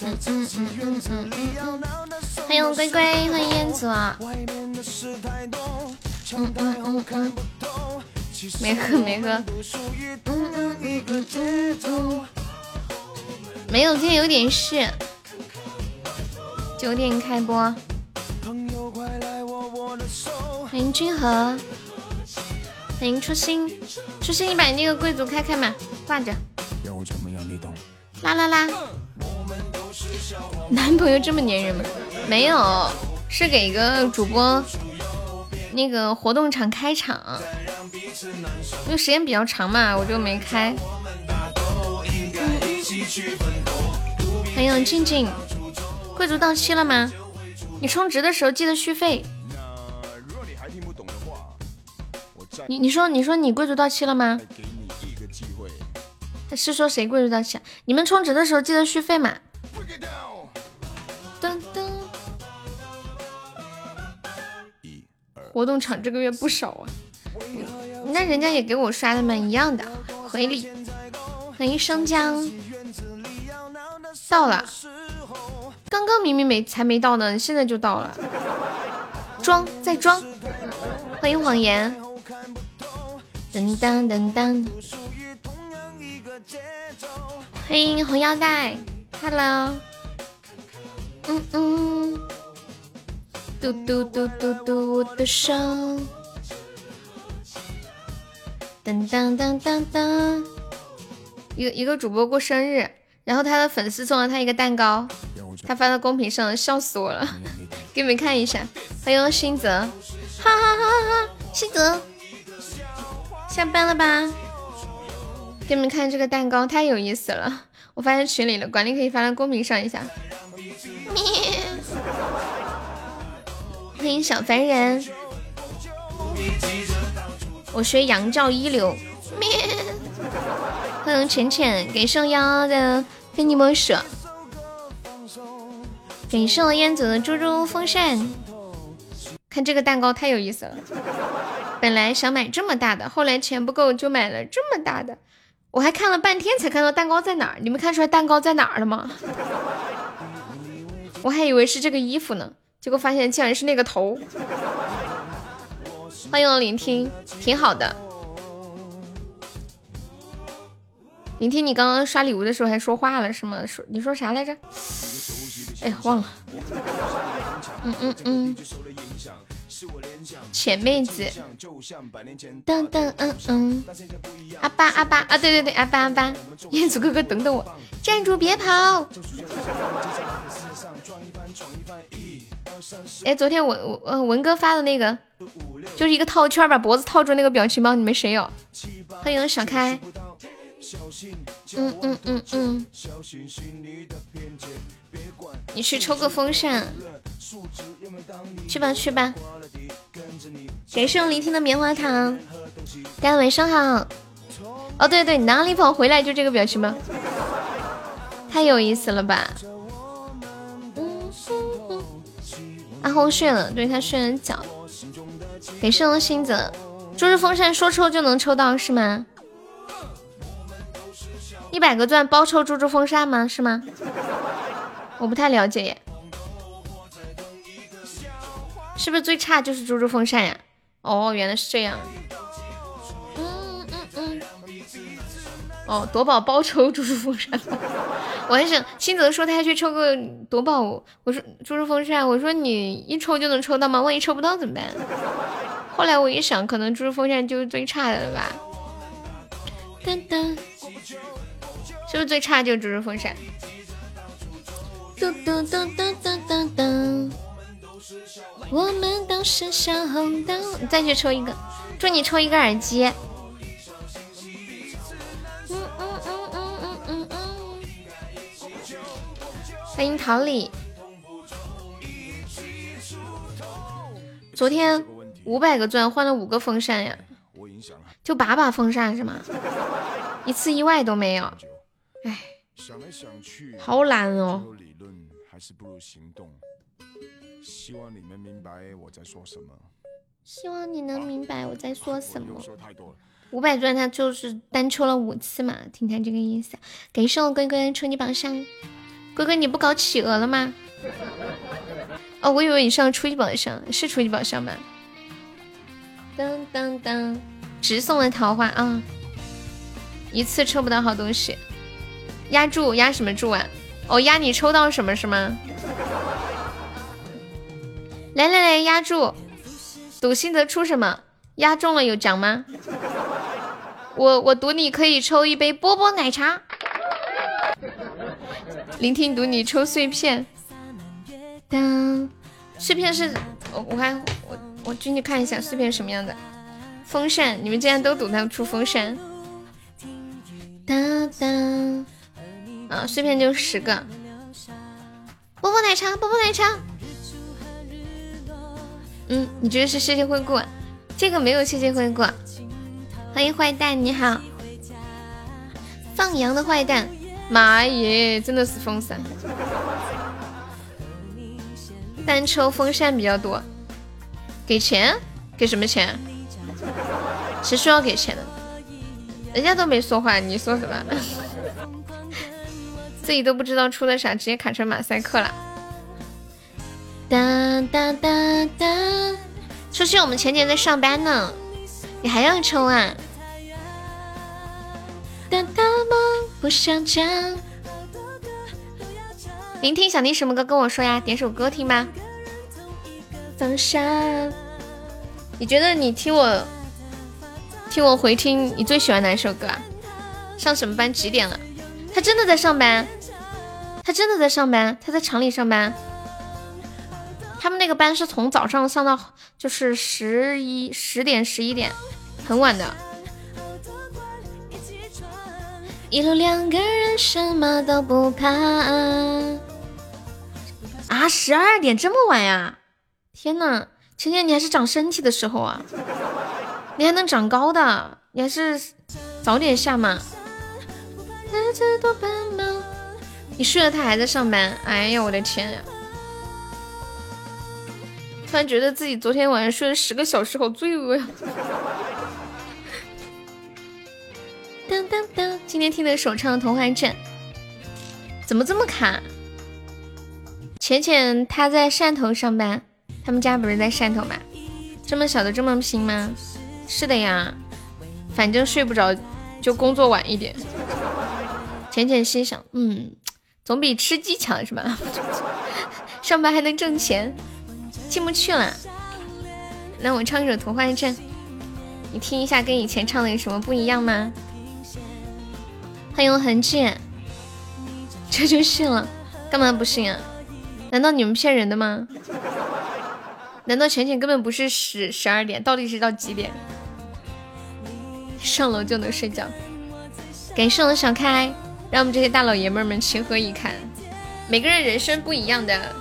欢迎龟龟，欢迎燕子。嗯嗯嗯嗯。没喝没喝。嗯嗯嗯嗯嗯。没有，今天有点事。九点开播。欢迎君和。欢迎初心，初心，你把那个贵族开开嘛，挂着。啦啦啦！男朋友这么粘人吗？没有，是给一个主播那个活动场开场，因为时间比较长嘛，我就没开。欢迎静静，贵族到期了吗？你充值的时候记得续费。你你说你说你贵族到期了吗？是说谁贵族到期？你们充值的时候记得续费嘛？噔噔。活动场这个月不少啊，那人家也给我刷的嘛，一样的回礼。欢迎生姜，到了，刚刚明明没才没到呢，现在就到了，装再装。欢迎谎言。噔噔噔噔，欢迎红腰带，Hello，嗯嗯，嘟嘟嘟嘟嘟我的手，噔噔噔噔噔，一个一个主播过生日，然后他的粉丝送了他一个蛋糕，他发到公屏上，笑死我了，给你们看一下，欢迎新泽，哈哈哈哈哈，新泽。下班了吧？给你们看这个蛋糕，太有意思了！我发在群里了，管理可以发到公屏上一下。欢迎小凡人，我学羊叫一流。欢迎浅浅，给受邀的非你莫属。给受烟子的猪猪风扇，看这个蛋糕太有意思了。本来想买这么大的，后来钱不够就买了这么大的。我还看了半天才看到蛋糕在哪儿。你们看出来蛋糕在哪儿了吗？我还以为是这个衣服呢，结果发现竟然是那个头。欢迎聆听，挺好的。聆听，你刚刚刷礼物的时候还说话了是吗？说你说啥来着？哎呀，忘了。嗯嗯嗯。浅妹子，噔噔嗯嗯，阿巴阿巴啊，对对对，阿巴阿巴，燕子哥哥等等我，站住别跑！哎，昨天文文文哥发的那个，就是一个套圈把脖子套住那个表情包，你们谁有？欢迎小开，嗯嗯嗯嗯，你去抽个风扇。去吧去吧，感谢我聆听的棉花糖，大家晚上好。哦对对，哪里跑回来就这个表情吗？太有意思了吧！阿红睡了，对他睡了觉。感谢我星子，猪日风扇说抽就能抽到是吗？一百个钻包抽猪猪风扇吗？是吗？我不太了解耶。是不是最差就是猪猪风扇呀？哦，原来是这样。嗯嗯嗯。哦，夺宝包抽猪猪风扇。我还想，新泽说他要去抽个夺宝，我说猪猪风扇，我说你一抽就能抽到吗？万一抽不到怎么办？后来我一想，可能猪猪风扇就是最差的了吧。噔噔，是不是最差就是猪猪风扇？噔噔噔噔噔噔噔。我们都是小红灯，你再去抽一个。祝你抽一个耳机。嗯嗯嗯嗯嗯嗯嗯，欢迎桃李。昨天五百个钻换了五个风扇呀，就把把风扇是吗？一次意外都没有。哎，好懒哦。希望你能明白我在说什么。希望你能明白我在说什么。五百钻他就是单抽了五次嘛，听他这个意思。感谢我龟龟抽你榜上，龟龟你不搞企鹅了吗？哦，我以为你上初级宝箱，是初级宝箱吗？当当当，直送的桃花啊！一次抽不到好东西，压注压什么注啊？哦，压你抽到什么是吗？来来来，压注，赌心得出什么？压中了有奖吗？我我赌你可以抽一杯波波奶茶。聆听赌你抽碎片。当碎片是，我我还我我进去看一下碎片什么样的。风扇，你们竟然都赌它出风扇。当当，啊，碎片就十个。波波奶茶，波波奶茶。嗯，你觉得是谢谢惠顾？这个没有谢谢惠顾。欢迎坏蛋，你好。放羊的坏蛋，妈耶，真的是风扇。单抽风扇比较多，给钱？给什么钱？谁需要给钱的。人家都没说话，你说什么？自己都不知道出了啥，直接卡成马赛克了。哒哒哒哒，出去，我们前姐在上班呢，你还要抽啊？哒哒梦不想讲。聆听想听什么歌跟我说呀，点首歌听吧。放下。你觉得你听我听我回听，你最喜欢哪首歌啊？上什么班？几点了？他真的在上班，他真的在上班，他在厂里上班。他们那个班是从早上上到就是十一十点十一点，很晚的。一路两个人，什么都不怕。啊，十二点这么晚呀！天呐，芊芊你还是长身体的时候啊，你还能长高的，你还是早点下嘛。你睡了，他还在上班。哎呀，我的天呀！突然觉得自己昨天晚上睡了十个小时，好罪恶呀。当当当，今天听的首唱《童话镇》，怎么这么卡？浅浅他在汕头上班，他们家不是在汕头吗？这么小的这么拼吗？是的呀，反正睡不着就工作晚一点。浅浅心想，嗯，总比吃鸡强是吧？上班还能挣钱，进不去了。那我唱一首《童话镇》，你听一下，跟以前唱的有什么不一样吗？欢迎痕迹，这就信了？干嘛不信啊？难道你们骗人的吗？难道浅浅根本不是十十二点，到底是到几点？上楼就能睡觉？感谢我的小开，让我们这些大老爷们们情何以堪？每个人人生不一样的。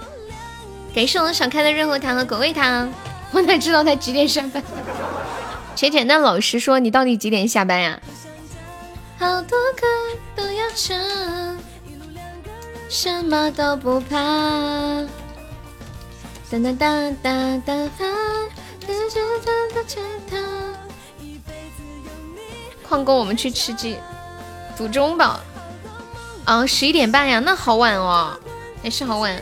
感谢我少开的润喉糖和果味糖，我哪知道他几点下班？浅浅，那老实说，你到底几点下班呀？好多歌都要唱。什么都不怕。哒哒哒哒哒哒。矿工，我们去吃鸡，赌中宝。啊，十一点半呀，那好晚哦，也是好晚。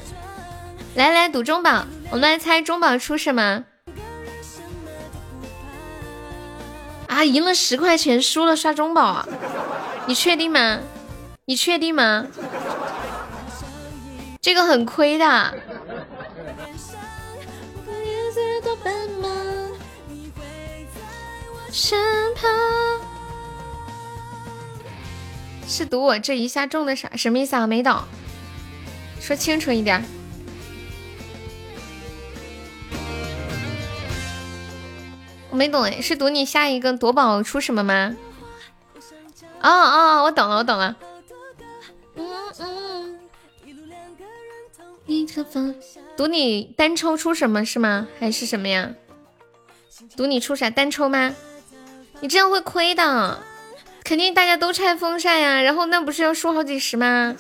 来来，赌中宝，我们来猜中宝出什么？啊，赢了十块钱，输了刷中宝？你确定吗？你确定吗？这个很亏的。是赌我这一下中的啥？什么意思啊？没懂，说清楚一点。没懂哎，是赌你下一个夺宝出什么吗？哦哦，我懂了，我懂了。嗯嗯。赌你单抽出什么是吗？还是什么呀？赌你出啥单抽吗？你这样会亏的，肯定大家都拆风扇呀，然后那不是要输好几十吗？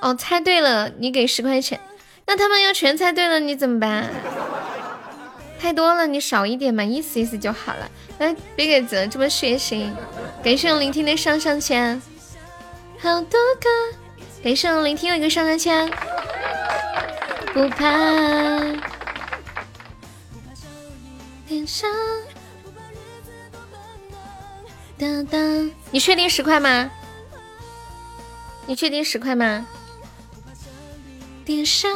哦，猜对了，你给十块钱。那他们要全猜对了，你怎么办？太多了，你少一点嘛，意思意思就好了。来，别给泽这么血腥。感谢我聆听的上上签，好多个。感谢我聆听一个上上签，不怕。天上，当当，你确定十块吗？你确定十块吗？点上，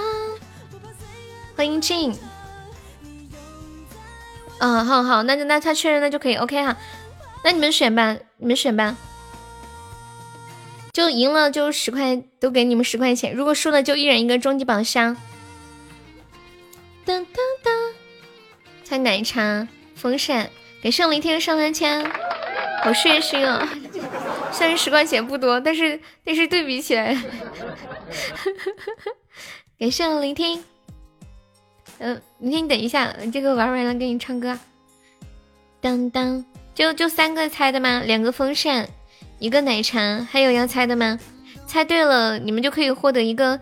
欢迎静。嗯，好好，那就那他确认那就可以，OK 哈。那你们选吧，你们选吧。就赢了就十块，都给你们十块钱。如果输了就一人一个终极宝箱。当当当，猜奶茶、风扇，给圣灵天上三千，好血腥啊！虽然十块钱不多，但是但是对比起来。感谢聆听，嗯，明天你，等一下，这个玩完了给你唱歌。当当，就就三个猜的吗？两个风扇，一个奶茶，还有要猜的吗？猜对了，你们就可以获得一个，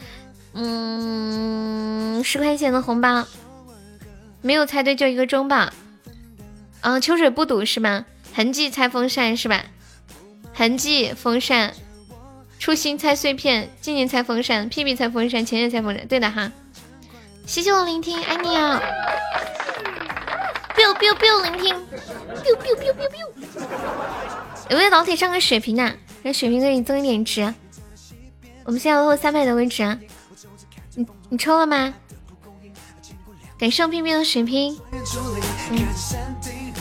嗯，十块钱的红包。没有猜对就一个中宝。嗯，秋水不赌是吗？痕迹猜风扇是吧？痕迹风扇。初心猜碎片，静静猜风扇，屁屁猜风扇，浅浅猜风扇，对的哈。谢谢我聆听，爱你啊！biu biu biu 聆听，biu biu biu biu biu。有没有老铁上个血瓶的？让血瓶给你增一点值。我们现在落后三百多个值。你你抽了吗？感谢屁屁的血瓶。嗯，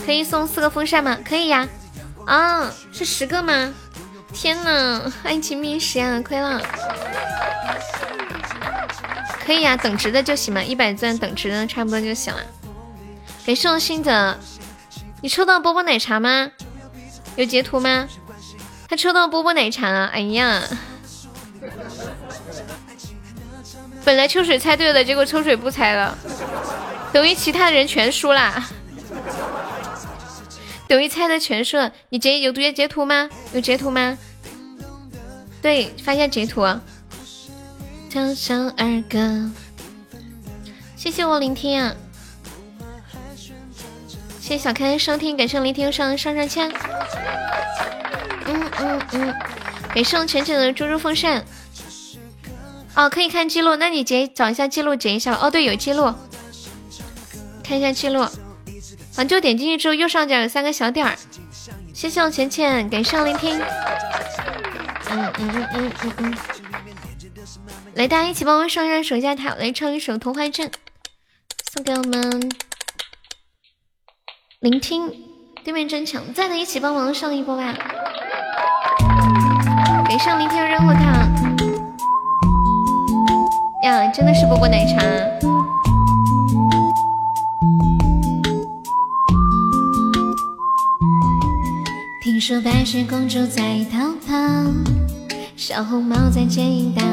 可以送四个风扇吗？可以呀。啊，是十个吗？天呐，爱情密室啊，亏了。可以呀，等值的就行嘛，一百钻等值的差不多就行了。感谢我心泽，你抽到波波奶茶吗？有截图吗？他抽到波波奶茶了，哎呀！本来秋水猜对了，结果秋水不猜了，等于其他人全输啦。等于猜的全输了，你截有截截图吗？有截图吗？对，发一下截图。唱唱儿歌，谢谢我聆听啊！谢谢小开收听，感谢聆听上上上签。嗯嗯嗯，感谢我浅浅的猪猪风扇。哦，可以看记录，那你截找一下记录截一下。哦，对，有记录，看一下记录。啊，就点进去之后，右上角有三个小点儿。谢谢我浅浅，感谢我聆听。嗯嗯嗯嗯嗯嗯。来，大家一起帮我上上手下塔，来唱一首《童话镇》，送给我们聆听。对面真强，在的一起帮忙上一波吧。给上聆听热火塔。呀，真的是波波奶茶。听说白雪公主在逃跑，小红帽在剪影大。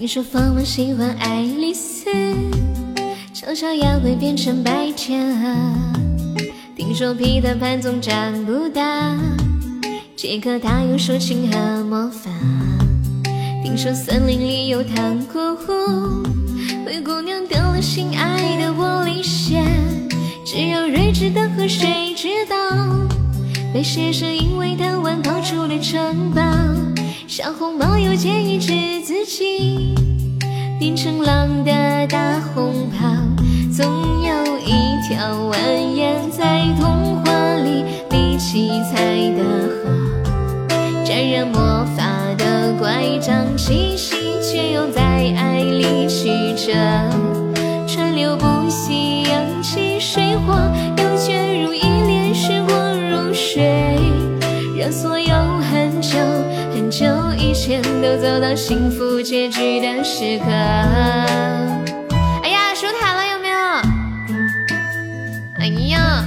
听说蜂王喜欢爱丽丝，悄悄要会变成白天鹅。听说彼得潘总长不大，杰克他有竖琴和魔法。听说森林里有糖果屋，灰姑娘丢了心爱的玻璃鞋。只有睿智的河水知道，被写是因为贪玩跑出了城堡。小红帽又见一只自己变成狼的大红袍，总有一条蜿蜒在童话里理七彩到幸福结局的时刻。哎呀，守塔了有没有？哎呀，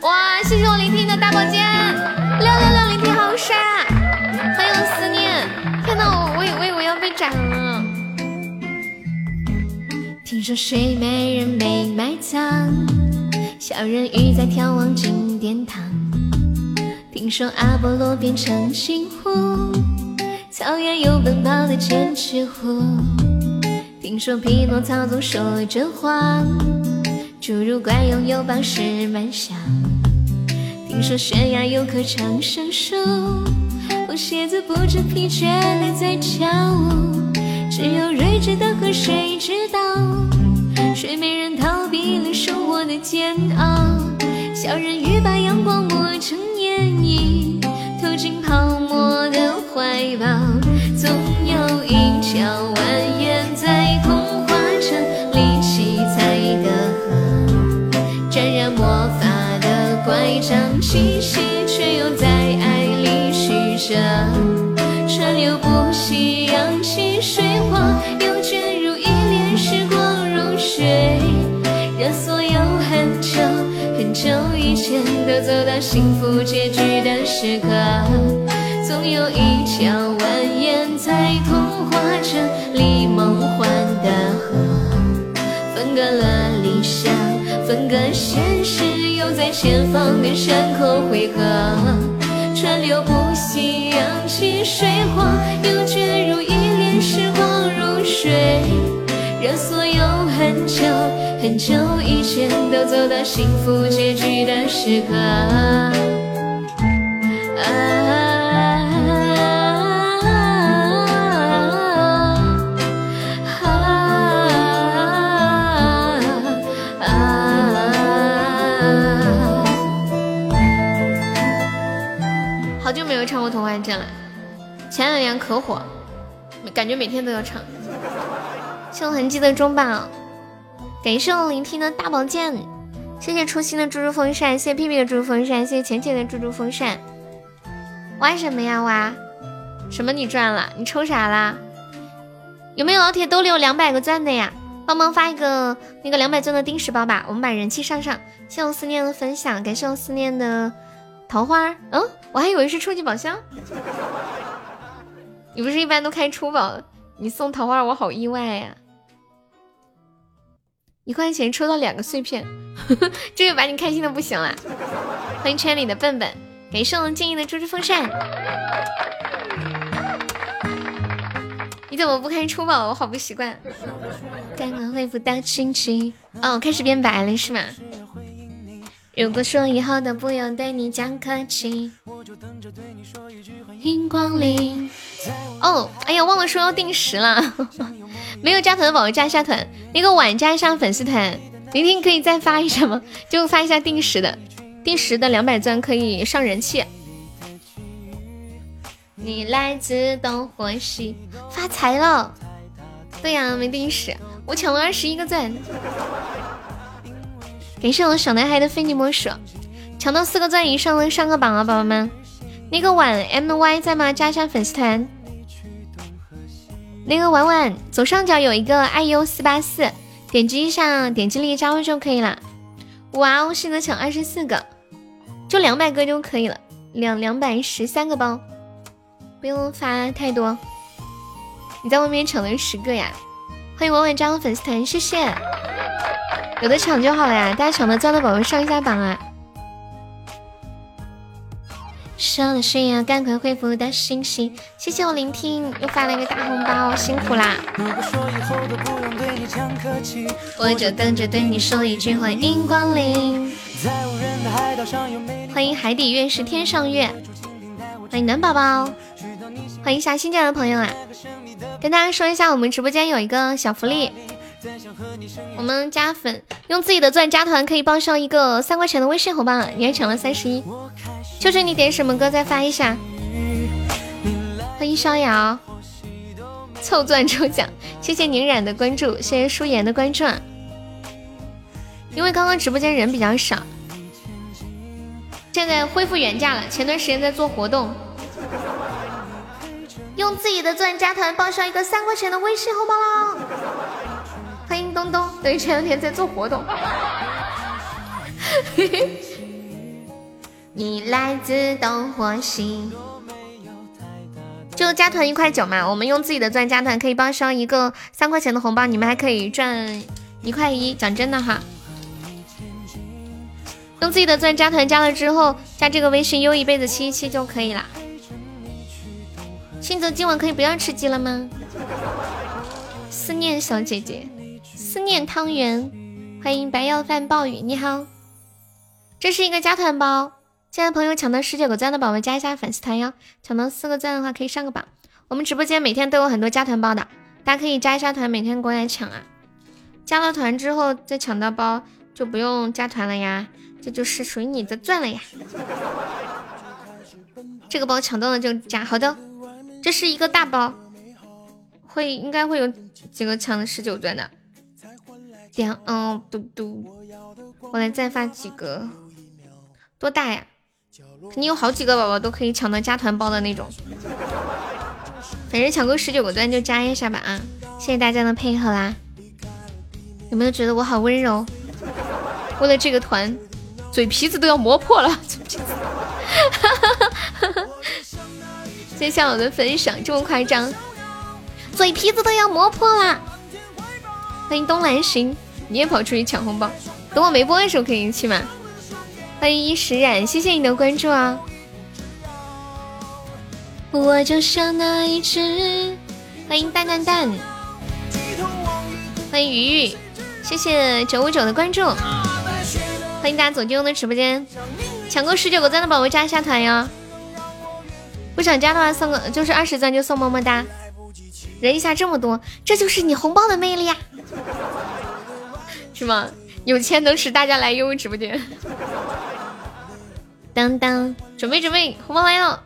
哇！谢谢我聆听的大宝剑，六六六，聆听好帅！欢迎思念，天呐，我我以为我要被斩了。听说睡美人被埋葬，小人鱼在眺望金殿堂。听说阿波罗变成猩红，草原有奔跑的剑齿虎。听说匹诺曹总说着谎，侏儒怪拥有宝石满箱。听说悬崖有棵长生树，红鞋子不知疲倦地在跳舞。只有睿智的河水知道，睡美人逃避了生活的煎熬。小人鱼把阳光磨成眼影，投进泡沫的怀抱。总有一条蜿蜒在空化成力气才的河，沾染魔法的乖张气息，却又在爱里曲折。川流不息，扬起水花，又卷入一帘时光如水，让所有很久很久以前都走到幸福结局的时刻。总有一条蜿蜒在童话镇里梦幻的河，分隔了理想，分割现实，又在前方的山口汇合。川流不息，扬起水花，又卷入一帘时光如水，让所有很久很久以前都走到幸福结局的时刻。啊过《童话镇》了，前两年可火，感觉每天都要唱。谢我痕迹的中宝，感谢我聆听的大宝剑，谢谢初心的猪猪风扇，谢谢屁屁的猪猪风扇，谢谢浅浅的猪猪风扇。挖什么呀挖？什么你赚了？你抽啥啦？有没有老铁兜里有两百个钻的呀？帮忙发一个那个两百钻的定时包吧，我们把人气上上。谢谢我思念的分享，感谢我思念的桃花。嗯，我还以为是初级宝箱。你不是一般都开初宝？你送桃花，我好意外呀！一块钱抽到两个碎片，这个把你开心的不行了。欢迎圈里的笨笨，感谢我们静怡的猪猪风扇。你怎么不开初宝？我好不习惯。刚刚恢复到心情，哦，开始变白了是吗？如果说以后都不用对你讲客气，欢迎光临。哦，哎呀，忘了说要定时了，没有加团的宝宝加一下团，那个晚加一下粉丝团。明天可以再发一下吗？就发一下定时的，定时的两百钻可以上人气。你来自东或西，发财了。对呀，没定时，我抢了二十一个钻。感谢我小男孩的非你莫属，抢到四个钻以上的上个榜啊，宝宝们。那个晚 M Y 在吗？加一下粉丝团。那个婉婉左上角有一个 I U 四八四，点击一下，点击立即加入就可以了。哇哦，现在抢二十四个，就两百个就可以了，两两百十三个包，不用发太多。你在外面抢了十个呀？欢迎婉婉加入粉丝团，谢谢。有的抢就好了呀，大家抢的钻的宝宝上一下榜啊。说的是呀，赶快恢复的信息，谢谢我聆听，又发了一个大红包，辛苦啦！我就等着对你说一句欢迎光临。欢迎海底月是天上月，欢迎暖宝宝，欢迎一下新进来的朋友啊！跟大家说一下，我们直播间有一个小福利，我们加粉用自己的钻加团可以报销一个三块钱的微信红包，你还抢了三十一。求求你点什么歌再发一下，欢迎逍遥，凑钻抽奖，谢谢宁冉的关注，谢谢舒言的关注。因为刚刚直播间人比较少，现在恢复原价了。前段时间在做活动，用自己的钻加团报销一个三块钱的微信红包啦！欢迎东东，对，前两天在做活动。你来自东或西，就加团一块九嘛。我们用自己的钻加团可以报销一个三块钱的红包，你们还可以赚一块一，讲真的哈。用自己的钻加团，加了之后加这个微信优一辈子七七就可以了。新泽今晚可以不要吃鸡了吗？思念小姐姐，思念汤圆，欢迎白药饭暴雨，你好。这是一个加团包，现在朋友抢到十九个钻的宝宝加一下粉丝团哟，抢到四个钻的话可以上个榜。我们直播间每天都有很多加团包的，大家可以加一下团，每天过来抢啊。加了团之后再抢到包就不用加团了呀。这就是属于你的钻了呀！这个包抢到了就加，好的，这是一个大包，会应该会有几个抢的十九钻的。点，嗯，嘟嘟，我来再发几个，多大呀？肯定有好几个宝宝都可以抢到加团包的那种。反正抢够十九个钻就加一下吧啊！谢谢大家的配合啦！有没有觉得我好温柔？为了这个团。嘴皮子都要磨破了哈哈哈哈哈，谢谢我的分享，这么夸张，嘴皮子都要磨破了。欢迎东南行，你也跑出去抢红包，等我没播的时候可以去吗？欢迎一时染，谢谢你的关注啊。我就像那一只，欢迎蛋蛋蛋，欢迎鱼鱼，谢谢九五九的关注。欢迎大家走进我的直播间，抢够十九个赞的宝宝加一下团哟！不想加的话送个，就是二十赞就送么么哒。人一下这么多，这就是你红包的魅力呀，是吗？有钱能使大家来优直播间。当当，准备准备，红包来了！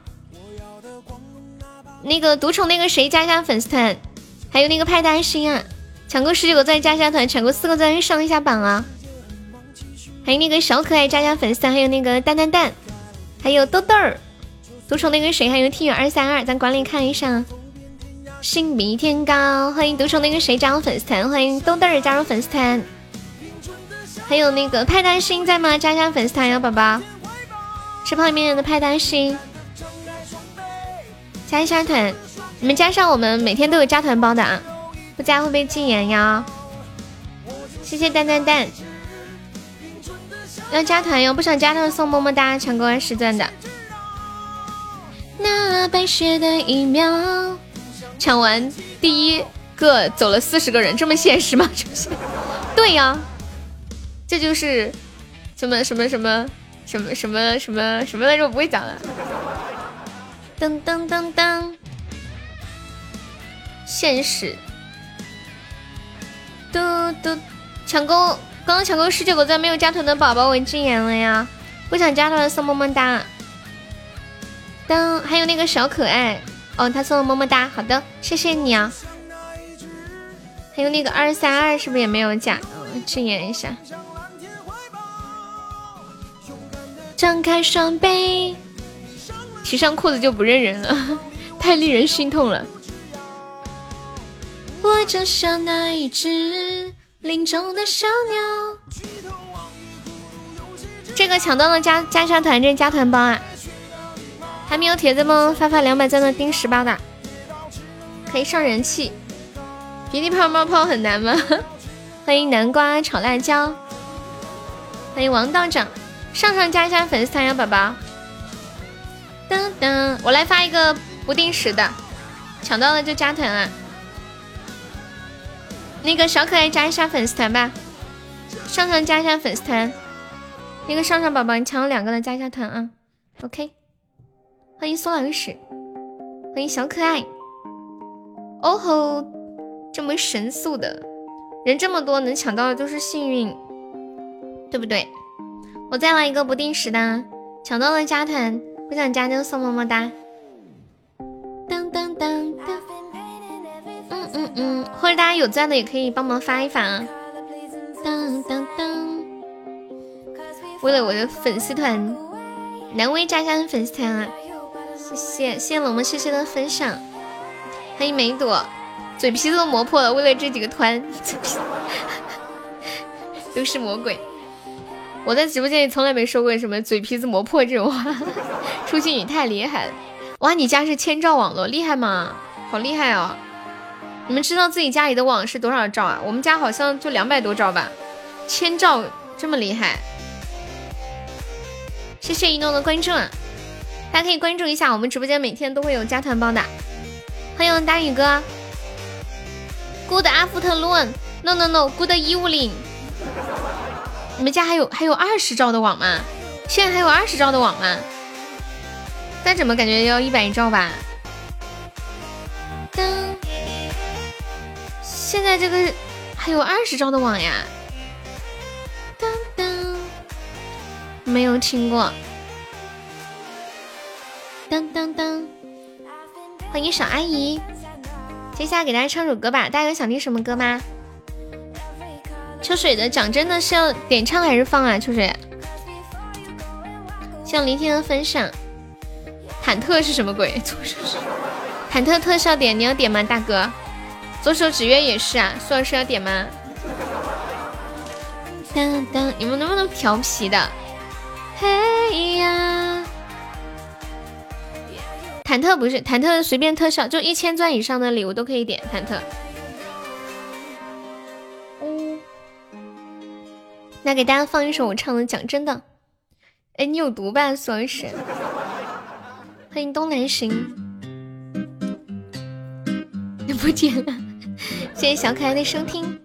那个独宠那个谁加一下粉丝团，还有那个派大星啊，抢够十九个赞加一下团，抢够四个赞上一下榜啊！还有那个小可爱加加粉丝，还有那个蛋蛋蛋，还有豆豆儿，独宠那个谁，还有 T 远二三二，咱管理看一下。心比天高，欢迎独宠那个谁加入粉丝团，欢迎豆豆儿加入粉丝团。还有那个派大星在吗？加加粉丝团呀，宝宝。吃泡面的派大星，加一下团，你们加上我们每天都有加团包的啊，不加会被禁言呀。谢谢蛋蛋蛋。要加团哟，不想加团送么么哒，抢够二十钻的。那白雪的一秒，抢完第一个走了四十个人，这么现实吗？对呀，这就是什么什么什么什么什么什么什么来着？我不会讲了。噔噔噔噔，现实。嘟嘟，抢够。刚刚抢够十九个赞没有加团的宝宝，我禁言了呀！不想加团的送么么哒。当还有那个小可爱哦，他送了么么哒，好的，谢谢你啊。还有那个二三二是不是也没有加？禁言一下。张开双臂，提上裤子就不认人了，太令人心痛了。我就像那一只。林中的小鸟，这个抢到了加加下团，这加团包啊！还没有铁子们？发发两百赞的丁十八的，可以上人气。鼻涕泡冒泡很难吗？欢迎南瓜炒辣椒，欢迎王道长，上上加一下粉丝团呀，宝宝。噔噔，我来发一个不定时的，抢到了就加团啊！那个小可爱加一下粉丝团吧，上上加一下粉丝团。那个上上宝宝，你抢了两个的，加一下团啊。OK，欢迎松老师，欢迎小可爱。哦吼，这么神速的人这么多，能抢到的都是幸运，对不对？我再来一个不定时的，抢到了加团，不想加就送么么哒。当当当当。嗯嗯嗯，或者大家有钻的也可以帮忙发一发啊！当当当，为了我的粉丝团，南威炸下粉丝团啊！谢谢谢谢龙们谢谢的分享，欢迎梅朵，嘴皮子都磨破了，为了这几个团，都是魔鬼！我在直播间里从来没说过什么嘴皮子磨破这种话，出去你太厉害了！哇，你家是千兆网络，厉害吗？好厉害哦！你们知道自己家里的网是多少兆啊？我们家好像就两百多兆吧，千兆这么厉害。谢谢一诺的关注，大家可以关注一下我们直播间，每天都会有加团包的。欢迎大宇哥，Good afternoon，No No No，Good evening。你们家还有还有二十兆的网吗？现在还有二十兆的网吗？但怎么感觉要一百兆吧？噔，现在这个还有二十兆的网呀？噔噔，没有听过。当当当，欢迎小阿姨。接下来给大家唱首歌吧，大家有想听什么歌吗？秋水的讲真的是要点唱还是放啊？秋水，向聆听的分享。忐忑是什么鬼？忐忑特效点，你要点吗，大哥？左手指月也是啊，苏老师要点吗？当当，你们能不能调皮的？嘿呀！忐忑不是忐忑，随便特效，就一千钻以上的礼物都可以点忐忑。那给大家放一首我唱的《讲真的》。哎，你有毒吧，苏老师？欢迎东南行。你 不见了，谢谢小可爱的收听。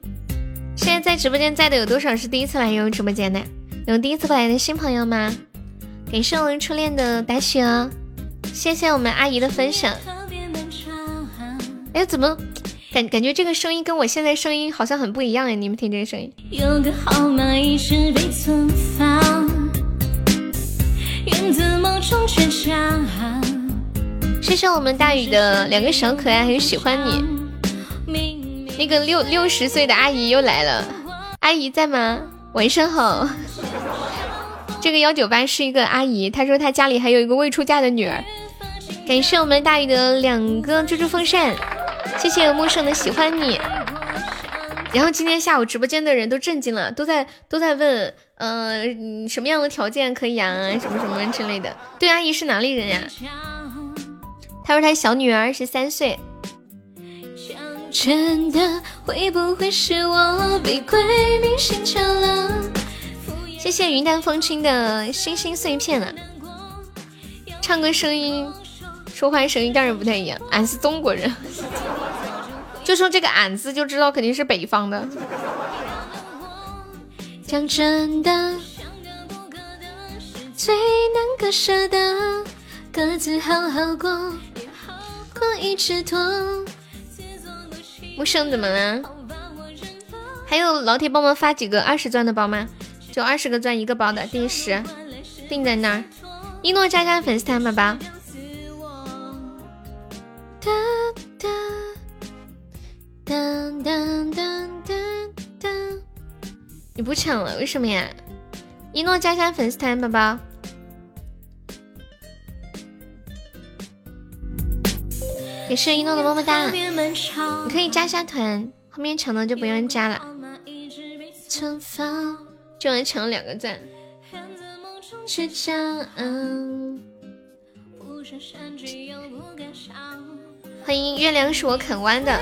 现在在直播间在的有多少是第一次来悠悠直播间的？有第一次过来的新朋友吗？感谢我们初恋的打雪哦，谢谢我们阿姨的分享。哎，怎么？感感觉这个声音跟我现在声音好像很不一样哎，你们听这个声音。谢谢我们大宇的两个小可爱，很喜欢你。那个六六十岁的阿姨又来了，阿姨在吗？晚上好。这个幺九八是一个阿姨，她说她家里还有一个未出嫁的女儿。感谢我们大宇的两个猪猪风扇。谢谢陌生的喜欢你。然后今天下午直播间的人都震惊了，都在都在问，呃，什么样的条件可以啊？什么什么之类的。对，阿姨是哪里人呀？她说她小女儿二十三岁。真的会不会是我被鬼迷心窍了？谢谢云淡风轻的星星碎片啊！唱歌声音。说话声音当然不太一样，俺是中国人，就说这个俺字就知道肯定是北方的。讲真的，最难割舍的，各自好好过，过一直拖。木生怎么了？还有老铁帮忙发几个二十钻的包吗？就二十个钻一个包的，第十定在那儿。一诺加加粉丝团宝宝。哒哒哒哒哒！你不抢了，为什么呀？一诺加加粉丝团，宝宝。也是一诺的么么哒，你可以加下团，后面抢的就不用加了。就能抢两个赞。欢迎月亮是我啃弯的，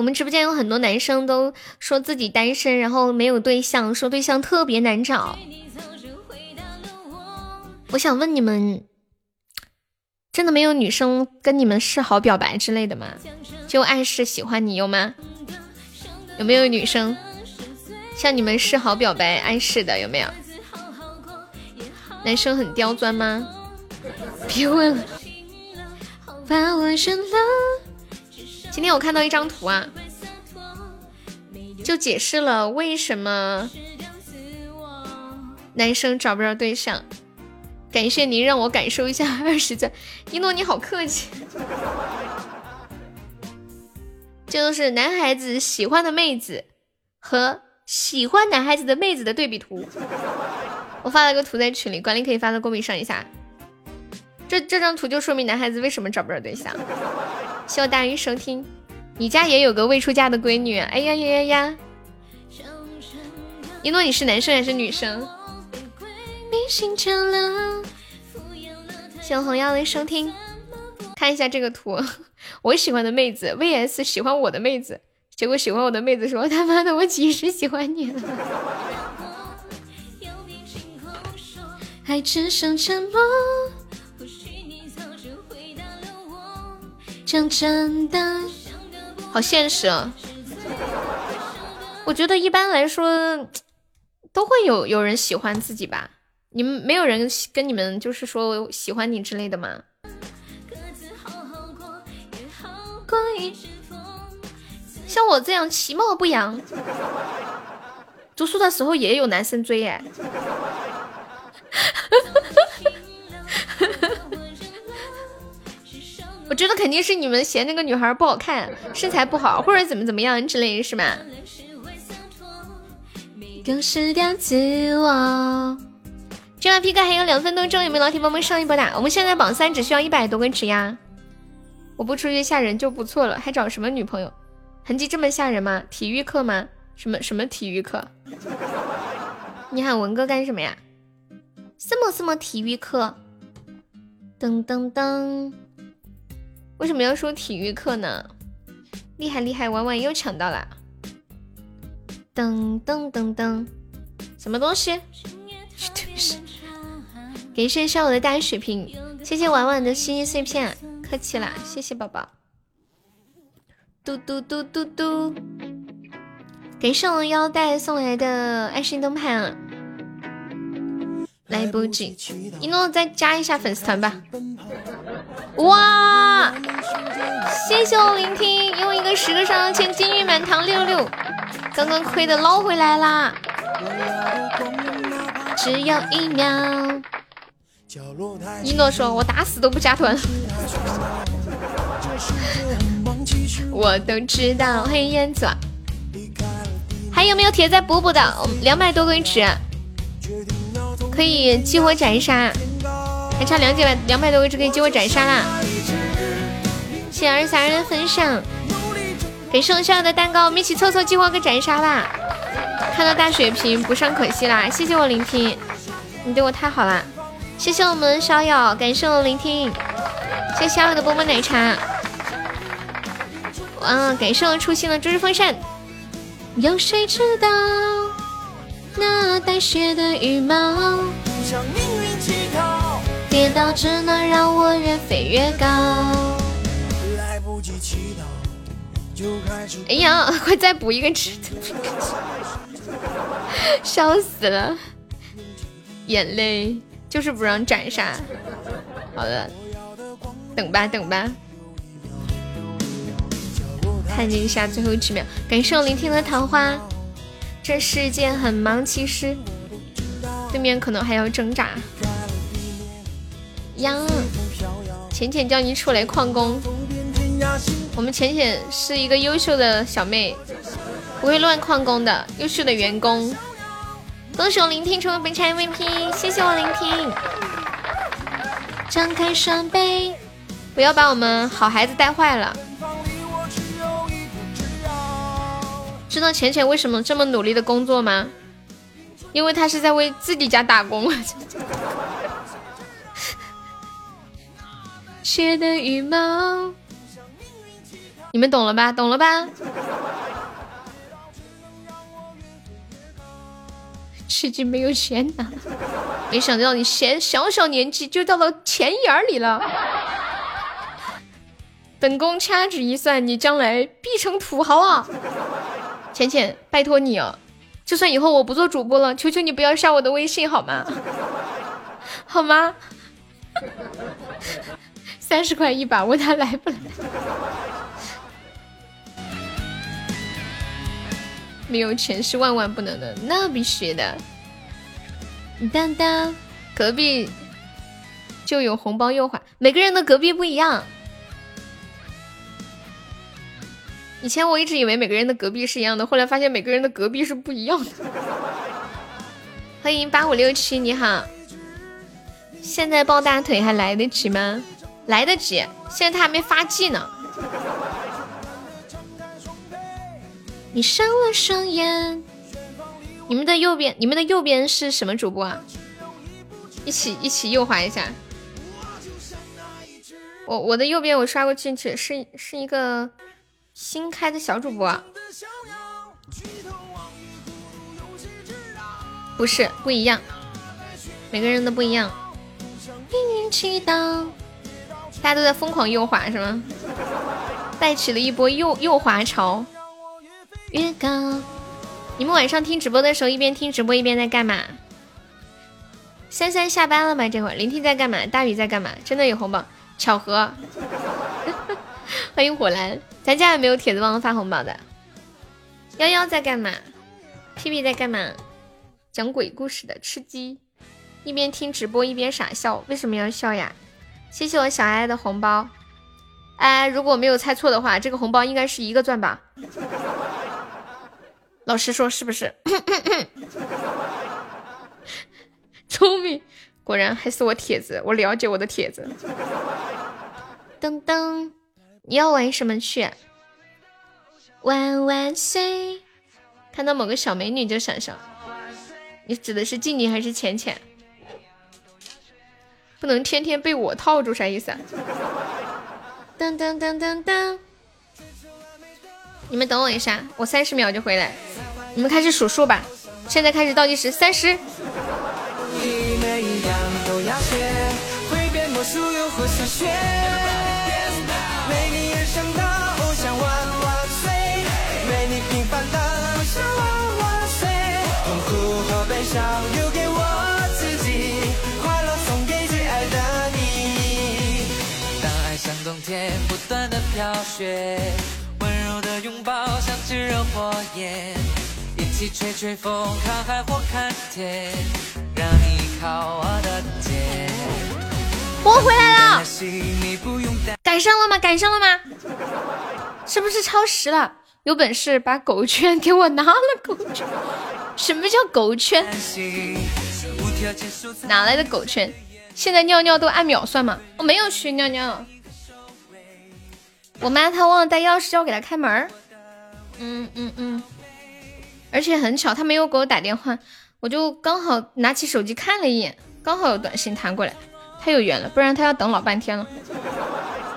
我们直播间有很多男生都说自己单身，然后没有对象，说对象特别难找。我想问你们，真的没有女生跟你们示好表白之类的吗？就暗示喜欢你有吗？有没有女生向你们示好表白暗示的？有没有？男生很刁钻吗？别问了。把我扔了。今天我看到一张图啊，就解释了为什么男生找不着对象。感谢您让我感受一下 二十赞，一诺你好客气。这就是男孩子喜欢的妹子和喜欢男孩子的妹子的对比图。我发了个图在群里，管理可以发到公屏上一下。这这张图就说明男孩子为什么找不着对象。希望大鱼收听。你家也有个未出嫁的闺女？哎呀呀呀呀！一诺，你是男生还是女生？谢红药的收听。看一下这个图，我喜欢的妹子 vs 喜欢我的妹子，结果喜欢我的妹子说他妈的我几时喜欢你了？还只剩沉默。讲真的，好现实啊！我觉得一般来说都会有有人喜欢自己吧？你们没有人跟你们就是说喜欢你之类的吗？像我这样其貌不扬，读书的时候也有男生追哎。我觉得肯定是你们嫌那个女孩不好看，身材不好，或者怎么怎么样之类的是吧？丢失掉自我。今晚 PK 还有两分多钟，有没有老铁帮忙上一波的？我们现在榜三只需要一百多个值呀。我不出去吓人就不错了，还找什么女朋友？痕迹这么吓人吗？体育课吗？什么什么体育课？你喊文哥干什么呀？什么什么体育课？噔噔噔！为什么要说体育课呢？厉害厉害，婉婉又抢到了！噔噔噔噔！什么东西？感谢一下我的大水瓶，谢谢婉婉的心意碎片。客气啦，谢谢宝宝。嘟嘟嘟嘟嘟，感谢我腰带送来的爱心灯牌，来不及，一诺再加一下粉丝团吧。哇，谢谢我聆听，又一个十个上签，金玉满堂六六，刚刚亏的捞回来啦，只要一秒。一诺说：“我打死都不加团。”我都知道黑眼子，还有没有铁仔补补的？两百多个纸，可以激活斩杀，还差两百两百多个纸可以激活斩杀啦！谢谢二傻人的分享，给剩下的蛋糕，我们一起凑凑激活个斩杀吧！看到大血瓶不上可惜啦！谢谢我聆听，你对我太好了。谢谢我们逍遥，感谢我聆听，谢谢逍遥的波波奶茶，哇，感谢我初心的追日风扇。有谁知道那带血的羽毛，跌倒只能让我越飞越高。哎呀，快再补一个纸，笑死了，眼泪。就是不让斩杀，好的，等吧等吧，看一下最后几秒。感谢我聆听的桃花，这世界很忙，其实对面可能还要挣扎。呀，浅浅叫你出来旷工，我们浅浅是一个优秀的小妹，不会乱旷工的，优秀的员工。恭喜我聆听成为本场 MVP，谢谢我聆听。张开双臂，不要把我们好孩子带坏了。知道浅浅为什么这么努力的工作吗？因为他是在为自己家打工。雪的羽毛，你们懂了吧？懂了吧？至今没有钱拿，没想到你嫌小小年纪就到了钱眼里了。本宫掐指一算，你将来必成土豪啊！浅浅，拜托你哦，就算以后我不做主播了，求求你不要删我的微信好吗？好吗？三十块一把，问他来不来？没有钱是万万不能的，那必须的。当当，隔壁就有红包诱惑，每个人的隔壁不一样。以前我一直以为每个人的隔壁是一样的，后来发现每个人的隔壁是不一样的。欢迎八五六七，你好。现在抱大腿还来得及吗？来得及，现在他还没发迹呢。你伤了双眼。你们的右边，你们的右边是什么主播啊？一起一起右滑一下。我我的右边我刷过进去，是是一个新开的小主播。不是，不一样，每个人都不一样。命运祈祷，大家都在疯狂右滑是吗？带起了一波右右滑潮。越高，你们晚上听直播的时候一边听直播一边在干嘛？三三下班了吗？这会儿聆听在干嘛？大宇在干嘛？真的有红包，巧合。欢迎火蓝，咱家有没有铁子帮发红包的？幺幺在干嘛屁屁在干嘛？讲鬼故事的吃鸡，一边听直播一边傻笑，为什么要笑呀？谢谢我小爱爱的红包。哎，如果没有猜错的话，这个红包应该是一个钻吧？老师说是不是？聪明，果然还是我帖子，我了解我的帖子。噔噔，你要玩什么去？万万岁！看到某个小美女就想笑。你指的是静静还是浅浅？不能天天被我套住，啥意思啊？噔噔噔噔噔！你们等我一下，我三十秒就回来。你们开始数数吧，现在开始倒计时，三十。一起吹吹风，看海或看天，让你靠我的肩。我回来了，赶上了吗？赶上了吗？是不是超时了？有本事把狗圈给我拿了！狗圈，什么叫狗圈？哪来的狗圈？现在尿尿都按秒算吗？我没有去尿尿，我妈她忘了带钥匙，叫我给她开门。嗯嗯嗯。而且很巧，她没有给我打电话，我就刚好拿起手机看了一眼，刚好有短信弹过来，太有缘了，不然她要等老半天了。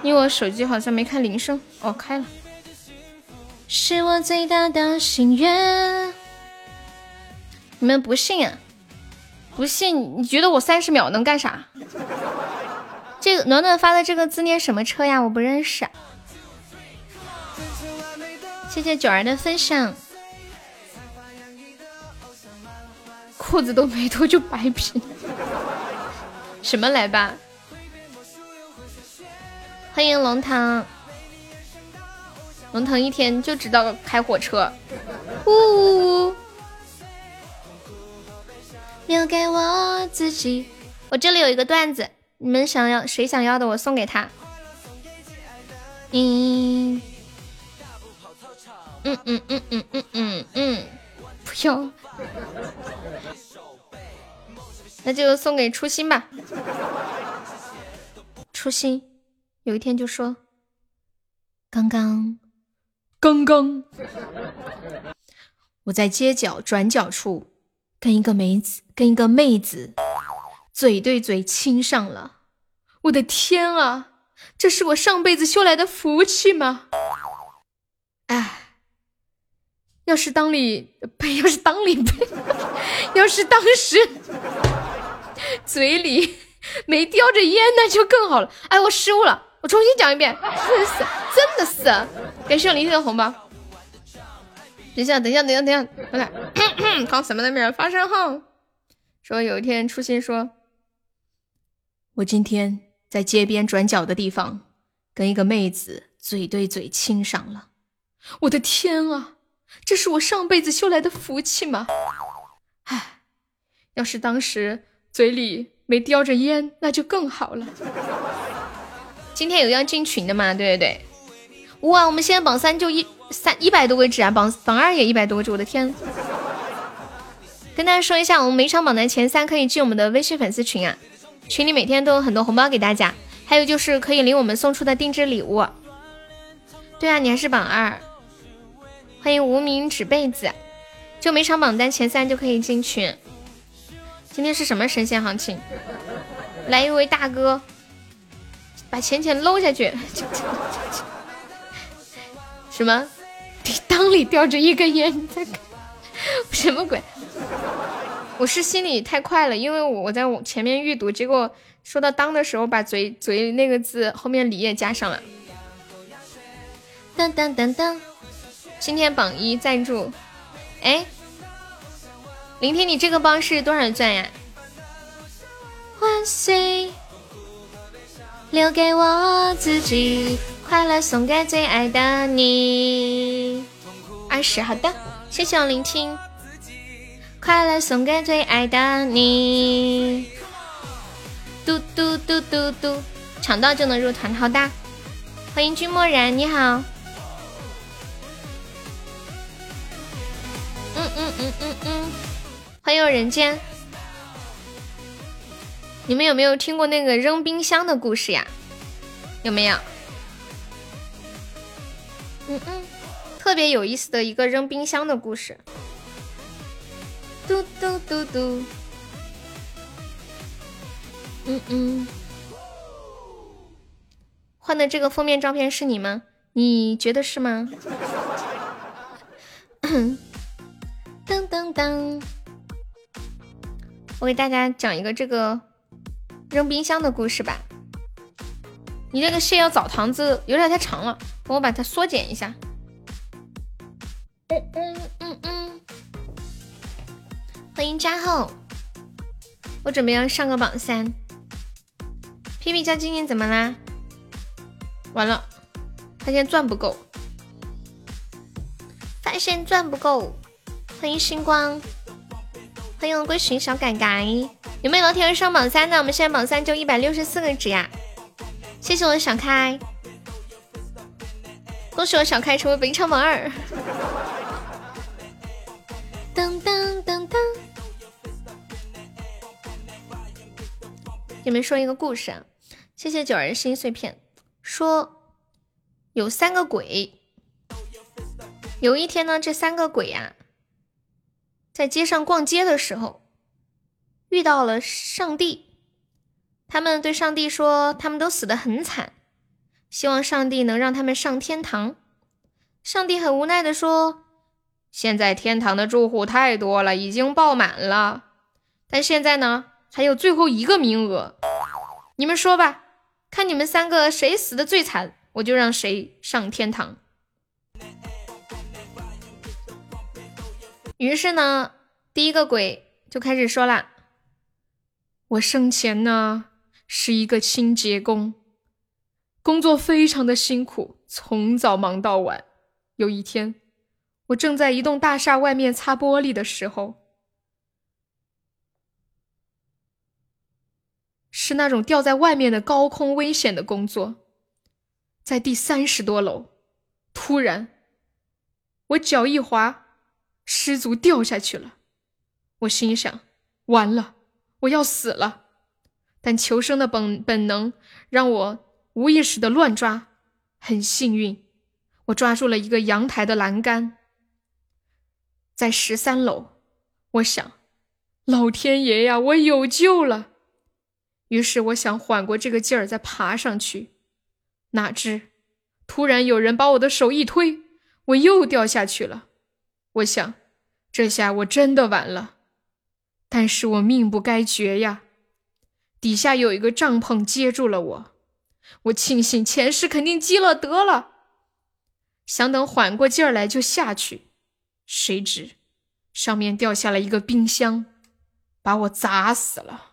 因为我手机好像没开铃声，哦，开了。是我最大的心愿。你们不信啊？不信？你觉得我三十秒能干啥？这个暖暖发的这个字念什么车呀？我不认识。谢谢九儿的分享。裤子都没脱就白皮，什么来吧？欢迎龙腾，龙腾一天就知道开火车。呜呜呜，留给我自己。我这里有一个段子，你们想要谁想要的，我送给他。嗯，嗯嗯嗯嗯嗯嗯嗯，不要。那就送给初心吧。初心有一天就说：“刚刚，刚刚，我在街角转角处跟一个妹子，跟一个妹子嘴对嘴亲上了。我的天啊，这是我上辈子修来的福气吗？哎，要是当里呸，要是当里呸，要是当时。”嘴里没叼着烟，那就更好了。哎，我失误了，我重新讲一遍。真的是，真的是。感谢我林天的红包。等一下，等一下，等一下，等一下，我来。好，什么都没有发生哈。说有一天初心说，我今天在街边转角的地方跟一个妹子嘴对嘴亲上了。我的天啊，这是我上辈子修来的福气吗？唉，要是当时。嘴里没叼着烟，那就更好了。今天有要进群的吗？对对对，哇，我们现在榜三就一三一百多个纸啊，榜榜二也一百多个纸，我的天！跟大家说一下，我们每场榜单前三可以进我们的微信粉丝群啊，群里每天都有很多红包给大家，还有就是可以领我们送出的定制礼物。对啊，你还是榜二，欢迎无名纸被子，就每场榜单前三就可以进群。今天是什么神仙行情？来一位大哥，把钱钱搂下去。什么？裆里吊着一根烟，你在 什么鬼？我是心里太快了，因为我我在我前面预读，结果说到裆的时候，把嘴嘴那个字后面里也加上了。当当当当，今天榜一赞助，哎。聆听你这个包是多少钻呀？万岁！留给我自己，快乐送给最爱的你。二十，好的，谢谢我聆听。快乐送给最爱的你。嘟嘟嘟嘟嘟，抢到就能入团，好的。欢迎君莫然，你好。嗯嗯嗯嗯嗯。欢迎人间，你们有没有听过那个扔冰箱的故事呀？有没有？嗯嗯，特别有意思的一个扔冰箱的故事。嘟嘟嘟嘟。嗯嗯。换的这个封面照片是你吗？你觉得是吗？噔噔噔。我给大家讲一个这个扔冰箱的故事吧。你这个泻药澡堂子有点太长了，帮我把它缩减一下。嗯嗯嗯嗯。欢迎加厚，我准备要上个榜三。皮皮家今天怎么啦？完了，发现钻不够，发现钻不够。欢迎星光。欢迎归寻小改改，有没有老铁要上榜三的？我们现在榜三就一百六十四个值呀！谢谢我的小开，恭喜我小开成为本场榜二。噔噔噔噔，你们说一个故事？谢谢九儿心碎片，说有三个鬼，有一天呢，这三个鬼呀。在街上逛街的时候，遇到了上帝。他们对上帝说：“他们都死得很惨，希望上帝能让他们上天堂。”上帝很无奈的说：“现在天堂的住户太多了，已经爆满了。但现在呢，还有最后一个名额。你们说吧，看你们三个谁死的最惨，我就让谁上天堂。”于是呢，第一个鬼就开始说了：“我生前呢是一个清洁工，工作非常的辛苦，从早忙到晚。有一天，我正在一栋大厦外面擦玻璃的时候，是那种吊在外面的高空危险的工作，在第三十多楼，突然我脚一滑。”失足掉下去了，我心想：完了，我要死了。但求生的本本能让我无意识的乱抓，很幸运，我抓住了一个阳台的栏杆，在十三楼。我想，老天爷呀，我有救了。于是我想缓过这个劲儿再爬上去，哪知突然有人把我的手一推，我又掉下去了。我想，这下我真的完了，但是我命不该绝呀！底下有一个帐篷接住了我，我庆幸前世肯定积了德了，想等缓过劲儿来就下去，谁知上面掉下了一个冰箱，把我砸死了。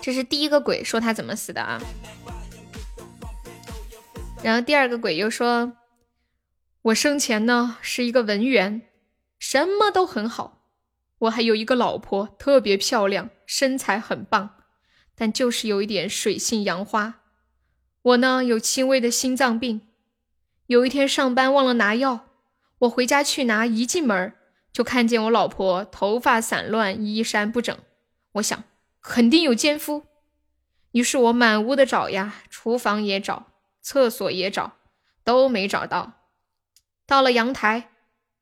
这是第一个鬼说他怎么死的啊？然后第二个鬼又说。我生前呢是一个文员，什么都很好。我还有一个老婆，特别漂亮，身材很棒，但就是有一点水性杨花。我呢有轻微的心脏病，有一天上班忘了拿药，我回家去拿，一进门就看见我老婆头发散乱，衣衫不整。我想肯定有奸夫，于是我满屋的找呀，厨房也找，厕所也找，都没找到。到了阳台，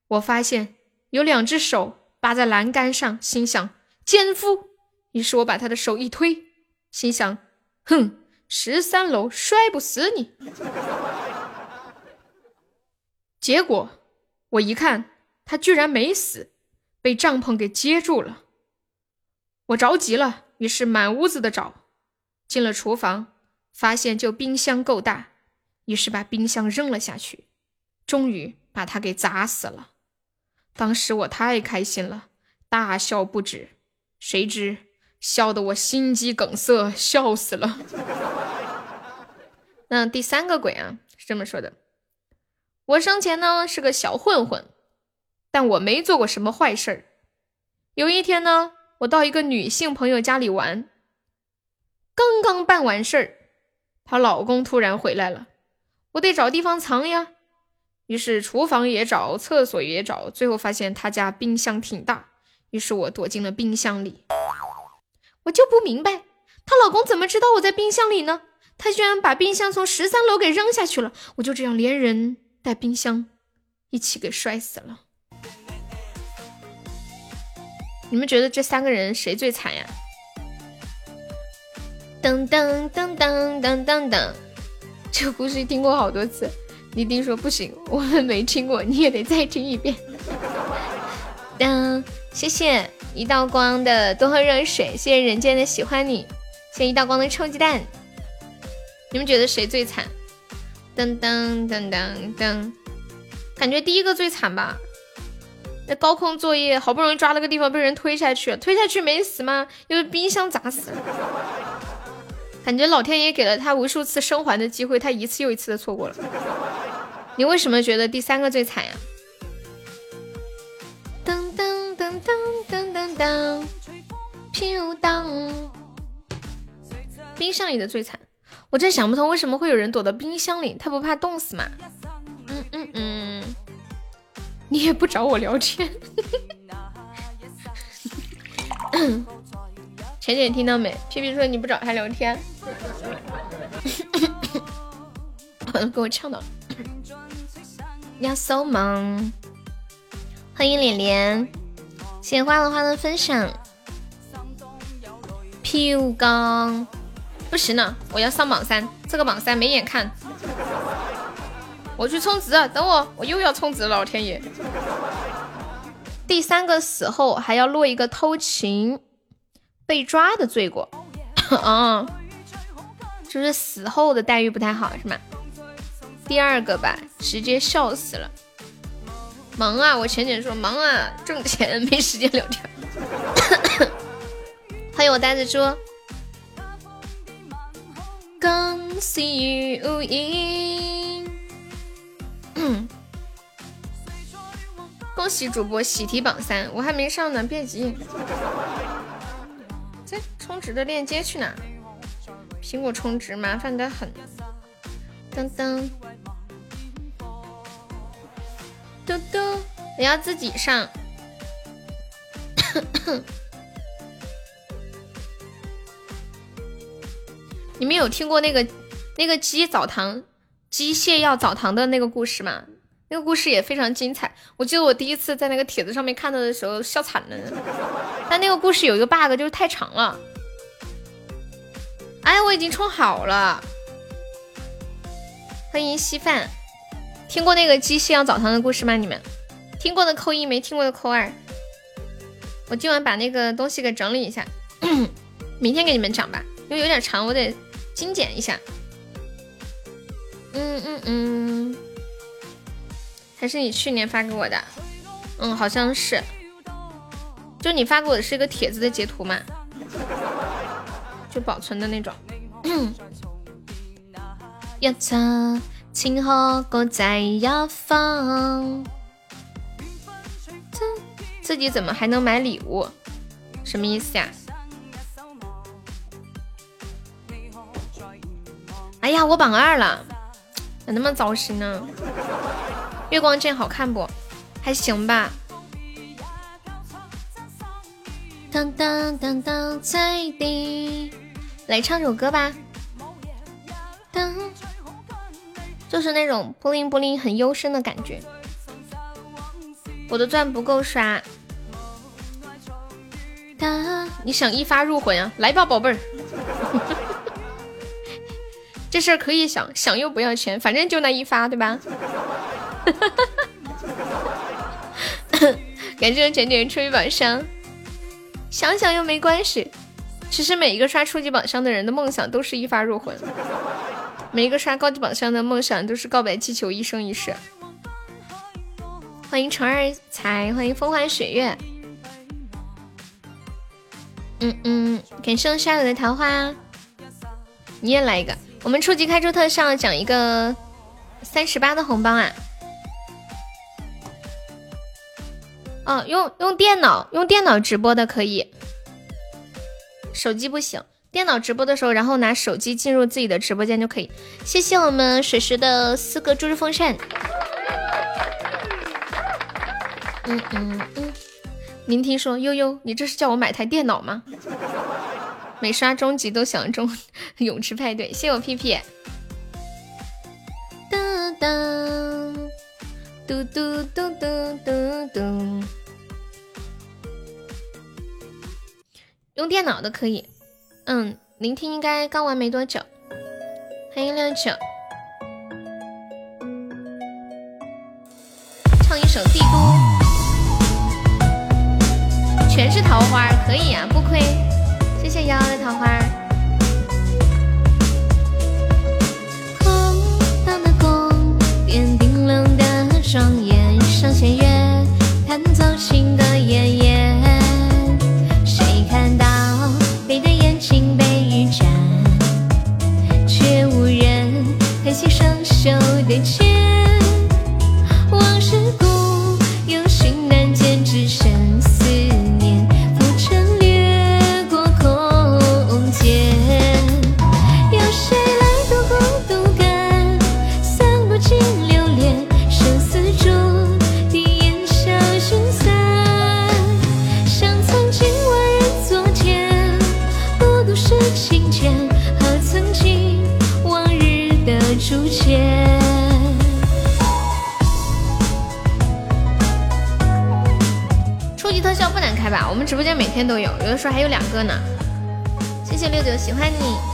我发现有两只手扒在栏杆上，心想奸夫。于是我把他的手一推，心想：哼，十三楼摔不死你。结果我一看，他居然没死，被帐篷给接住了。我着急了，于是满屋子的找，进了厨房，发现就冰箱够大，于是把冰箱扔了下去，终于把他给砸死了。当时我太开心了，大笑不止，谁知笑得我心肌梗塞，笑死了。那第三个鬼啊，是这么说的。我生前呢是个小混混，但我没做过什么坏事儿。有一天呢，我到一个女性朋友家里玩，刚刚办完事儿，她老公突然回来了，我得找地方藏呀。于是厨房也找，厕所也找，最后发现他家冰箱挺大，于是我躲进了冰箱里。我就不明白，她老公怎么知道我在冰箱里呢？他居然把冰箱从十三楼给扔下去了，我就这样连人。带冰箱一起给摔死了。你们觉得这三个人谁最惨呀？噔噔噔噔噔噔噔，这个故事听过好多次。你弟说不行，我们没听过，你也得再听一遍。噔，谢谢一道光的多喝热水，谢谢人间的喜欢你，谢谢一道光的臭鸡蛋。你们觉得谁最惨？噔噔噔噔噔，感觉第一个最惨吧？那高空作业好不容易抓了个地方，被人推下去，推下去没死吗？又被冰箱砸死了。感觉老天爷给了他无数次生还的机会，他一次又一次的错过了。你为什么觉得第三个最惨呀？噔噔噔噔噔噔噔，飘荡，冰箱里的最惨。我真想不通，为什么会有人躲到冰箱里？他不怕冻死吗？嗯嗯嗯，你也不找我聊天。浅浅听到没？皮皮说你不找他聊天，给我呛到了。要搜吗？欢迎脸脸，谢谢花了花的分享。飘刚。不行了，我要上榜三，这个榜三没眼看。我去充值，等我，我又要充值了，老天爷！第三个死后还要落一个偷情被抓的罪过，啊，就是死后的待遇不太好，是吗？第二个吧，直接笑死了。忙啊，我浅浅说忙啊，挣钱没时间聊天。欢迎我呆子猪。恭喜如意！恭喜主播喜提榜三，我还没上呢，别急。这充值的链接去哪？苹果充值麻烦的很。噔噔，嘟嘟，我要自己上。你们有听过那个那个鸡澡堂鸡泻药澡堂的那个故事吗？那个故事也非常精彩。我记得我第一次在那个帖子上面看到的时候笑惨了。但那个故事有一个 bug，就是太长了。哎，我已经充好了。欢迎稀饭，听过那个鸡西洋澡堂的故事吗？你们听过的扣一，没听过的扣二。我今晚把那个东西给整理一下，明天给你们讲吧，因为有点长，我得。精简一下，嗯嗯嗯，还是你去年发给我的，嗯，好像是，就你发给我的是一个帖子的截图嘛，就保存的那种。一侧清河过在一方，自己怎么还能买礼物？什么意思呀？哎呀，我榜二了，咋那么糟心呢？月光剑好看不？还行吧。当当当当，在地，来唱首歌吧。当，就是那种布灵布灵很幽深的感觉。我的钻不够刷。当，你想一发入魂啊？来吧，宝贝儿。这事儿可以想想又不要钱，反正就那一发，对吧？感谢点点初级宝箱，想想又没关系。其实每一个刷初级宝箱的人的梦想都是一发入魂，每一个刷高级宝箱的梦想都是告白气球一生一世。欢迎陈二才，欢迎风花雪月。嗯嗯，感谢夏雨的桃花，你也来一个。我们初级开出特效，奖一个三十八的红包啊！哦，用用电脑用电脑直播的可以，手机不行。电脑直播的时候，然后拿手机进入自己的直播间就可以。谢谢我们水石的四个猪猪风扇。嗯嗯嗯，您听说悠悠，你这是叫我买台电脑吗？每刷终极都想中 泳池派对，谢我屁屁。哒哒，嘟嘟嘟嘟嘟嘟。用电脑的可以，嗯，聆听应该刚玩没多久。欢迎六九，唱一首《帝都》，全是桃花，可以啊，不亏。谢谢幺幺的桃花。空荡的宫殿，冰冷的庄我们直播间每天都有，有的时候还有两个呢。谢谢六九，喜欢你。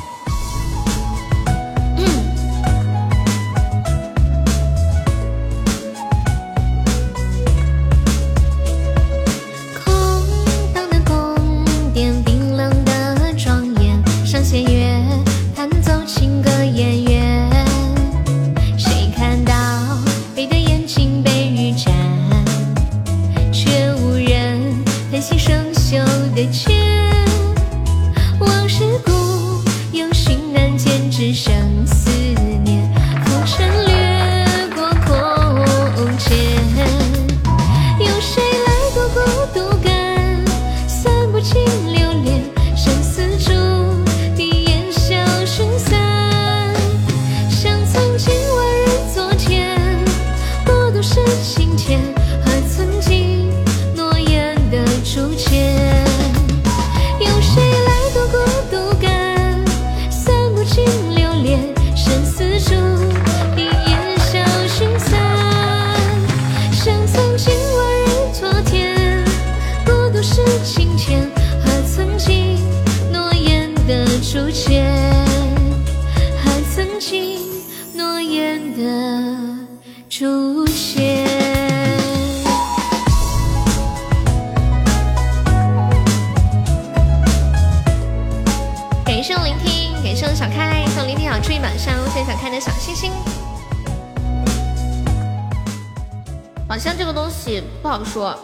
不好说，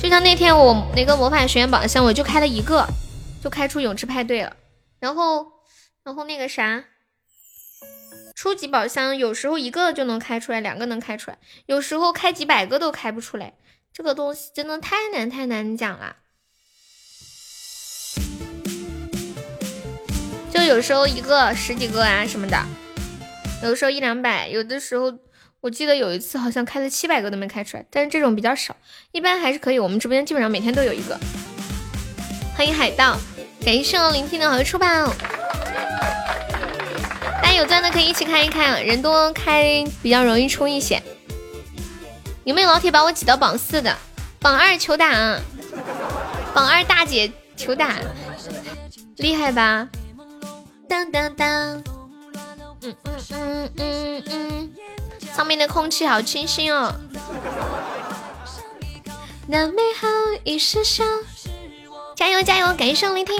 就像那天我那个魔法学院宝箱，我就开了一个，就开出泳池派对了。然后，然后那个啥，初级宝箱有时候一个就能开出来，两个能开出来，有时候开几百个都开不出来。这个东西真的太难太难讲了。就有时候一个十几个啊什么的，有时候一两百，有的时候我记得有一次好像开了七百个都没开出来，但是这种比较少，一般还是可以。我们直播间基本上每天都有一个。欢迎海盗，感谢我聆听的好出宝。大家有钻的可以一起开一开，人多开比较容易出一些。有没有老铁把我挤到榜四的？榜二求打，榜二大姐求打，厉害吧？当当当，嗯嗯嗯嗯嗯，上面的空气好清新哦。那美好一时笑，加油加油，感谢聆听。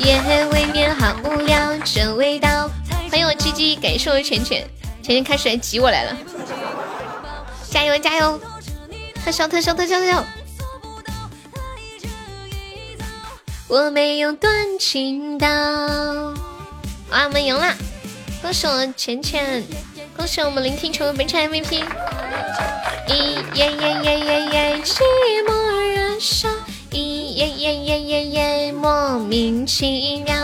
夜未眠好无聊，这味道。欢迎我鸡鸡，感谢我浅浅，浅浅开始来挤我来了。加油加油！特效特效特效特效！我没有断情刀。啊，我们赢了！恭喜我浅浅，恭喜我们聆听成为本场 MVP。咦耶耶耶耶耶，寂寞燃烧。咦耶耶耶耶耶，莫名其妙。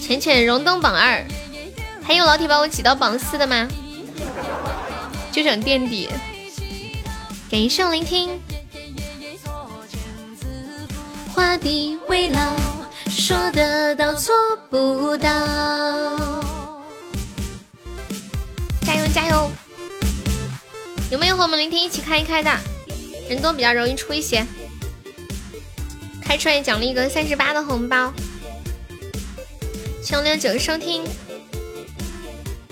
浅浅荣登榜二，还有老铁把我挤到榜四的吗？就想垫底，感谢聆听。画地为牢，说得到做不到。加油加油！有没有和我们聆听一起开一开的？人多比较容易出一些。开出来奖励一个三十八的红包。谢六九收听，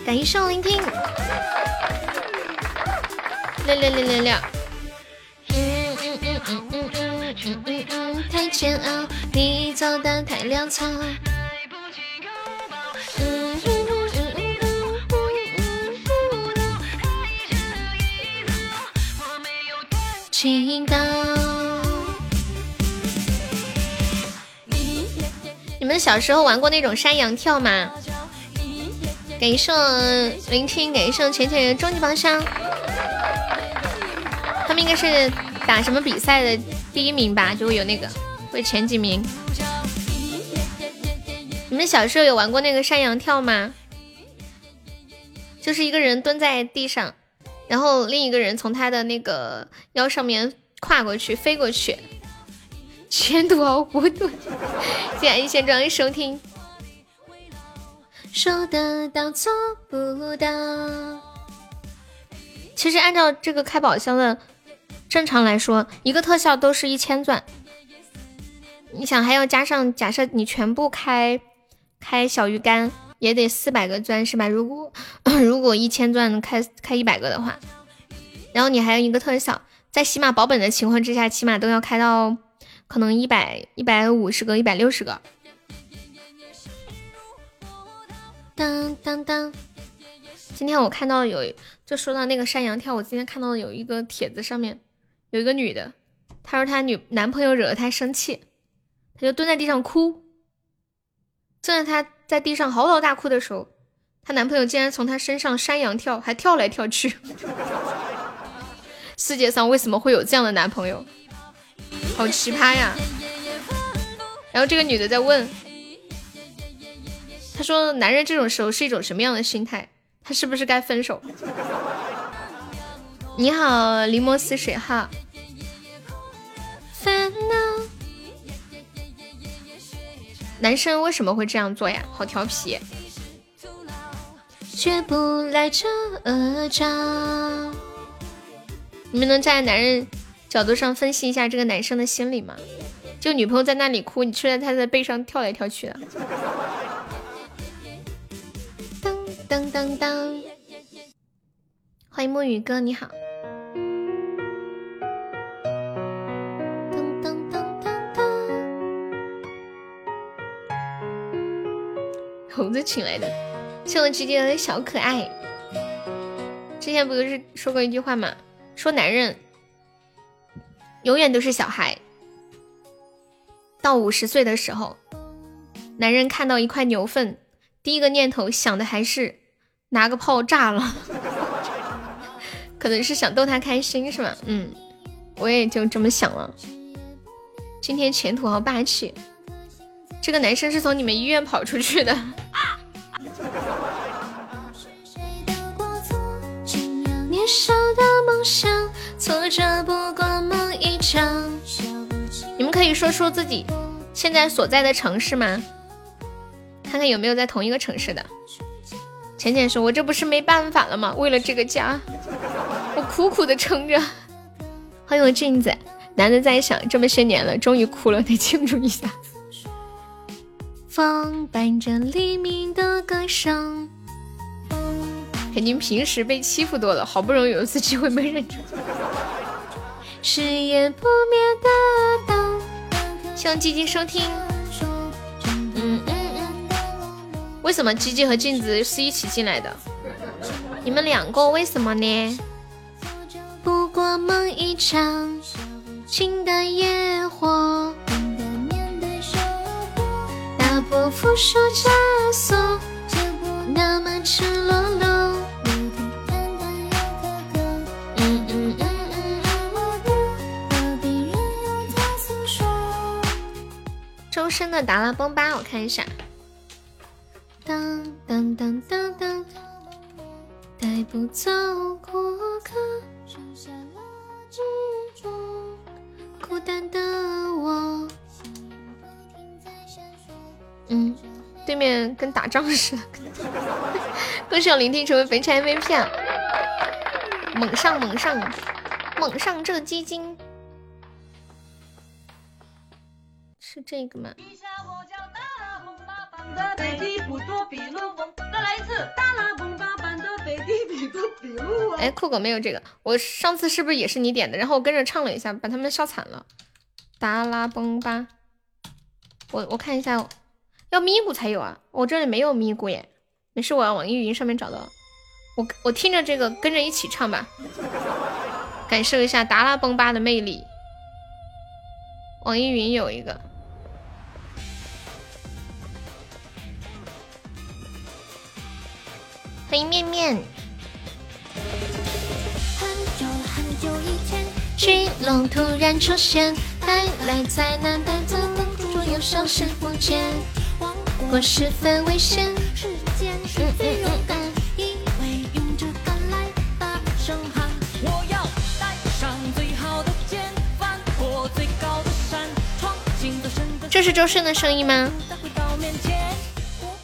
感谢聆听。六六六六六，嗯嗯嗯嗯嗯嗯嗯嗯，太煎熬，你走的太潦草。嗯嗯嗯嗯嗯嗯嗯你们小时候玩过那种山羊跳吗？感谢聆听，感谢浅浅的终极宝箱。他们应该是打什么比赛的第一名吧？就会有那个会前几名。你们小时候有玩过那个山羊跳吗？就是一个人蹲在地上，然后另一个人从他的那个腰上面跨过去、飞过去。前途好孤独。谢谢一线装收听。说得到做不到。其实按照这个开宝箱的。正常来说，一个特效都是一千钻。你想还要加上，假设你全部开开小鱼干，也得四百个钻是吧？如果 如果一千钻开开一百个的话，然后你还有一个特效，在起码保本的情况之下，起码都要开到可能一百一百五十个、一百六十个。当当当！今天我看到有，就说到那个山羊跳，我今天看到有一个帖子上面。有一个女的，她说她女男朋友惹了她生气，她就蹲在地上哭。正在她在地上嚎啕大哭的时候，她男朋友竟然从她身上山羊跳，还跳来跳去。世界上为什么会有这样的男朋友？好奇葩呀！然后这个女的在问，她说男人这种时候是一种什么样的心态？他是不是该分手？你好，柠檬似水哈。男生为什么会这样做呀？好调皮。绝不来这招。你们能站在男人角度上分析一下这个男生的心理吗？就女朋友在那里哭，你却在他的背上跳来跳去的。当当当当。欢迎墨雨哥，你好。猴子请来的，谢我姐姐的小可爱。之前不就是说过一句话吗？说男人永远都是小孩。到五十岁的时候，男人看到一块牛粪，第一个念头想的还是拿个炮炸了，可能是想逗他开心，是吧？嗯，我也就这么想了。今天前途好霸气。这个男生是从你们医院跑出去的。年少的梦想，挫折不过梦一场。你们可以说出自己现在所在的城市吗？看看有没有在同一个城市的。浅浅说：“我这不是没办法了吗？为了这个家，我苦苦的撑着。”欢迎我镜子，男的在想这么些年了，终于哭了，得庆祝一下。风伴着黎明的歌声，肯定平时被欺负多了，好不容易有一次机会没忍住。誓言不灭的灯，希望积极收听。嗯嗯嗯。为什么吉吉和镜子是一起进来的？你们两个为什么呢？不过梦一场，情的野火。我负手枷锁，那么赤裸裸。周深的达拉崩吧，我看一下。当当当当当，带不走过客，孤单的我。对面跟打仗似的。恭喜我聆听成为肥差 MVP 啊！猛上猛上猛上这基金，是这个吗？哎，酷狗没有这个，我上次是不是也是你点的？然后我跟着唱了一下，把他们笑惨了。达拉崩吧，我我看一下。要咪咕才有啊，我这里没有咪咕耶。没事，我要网易云上面找到。我我听着这个，跟着一起唱吧，感受一下达拉崩吧的魅力。网易云有一个。欢迎面。面。很久很久以前，巨龙突然出现，带来灾难，带走公主，又消失不见。我十分危险，时间是最勇敢，因为勇者赶来大声喊。我要带上最好的剑，翻过最高的山，闯进最深的。这是周深的声音吗？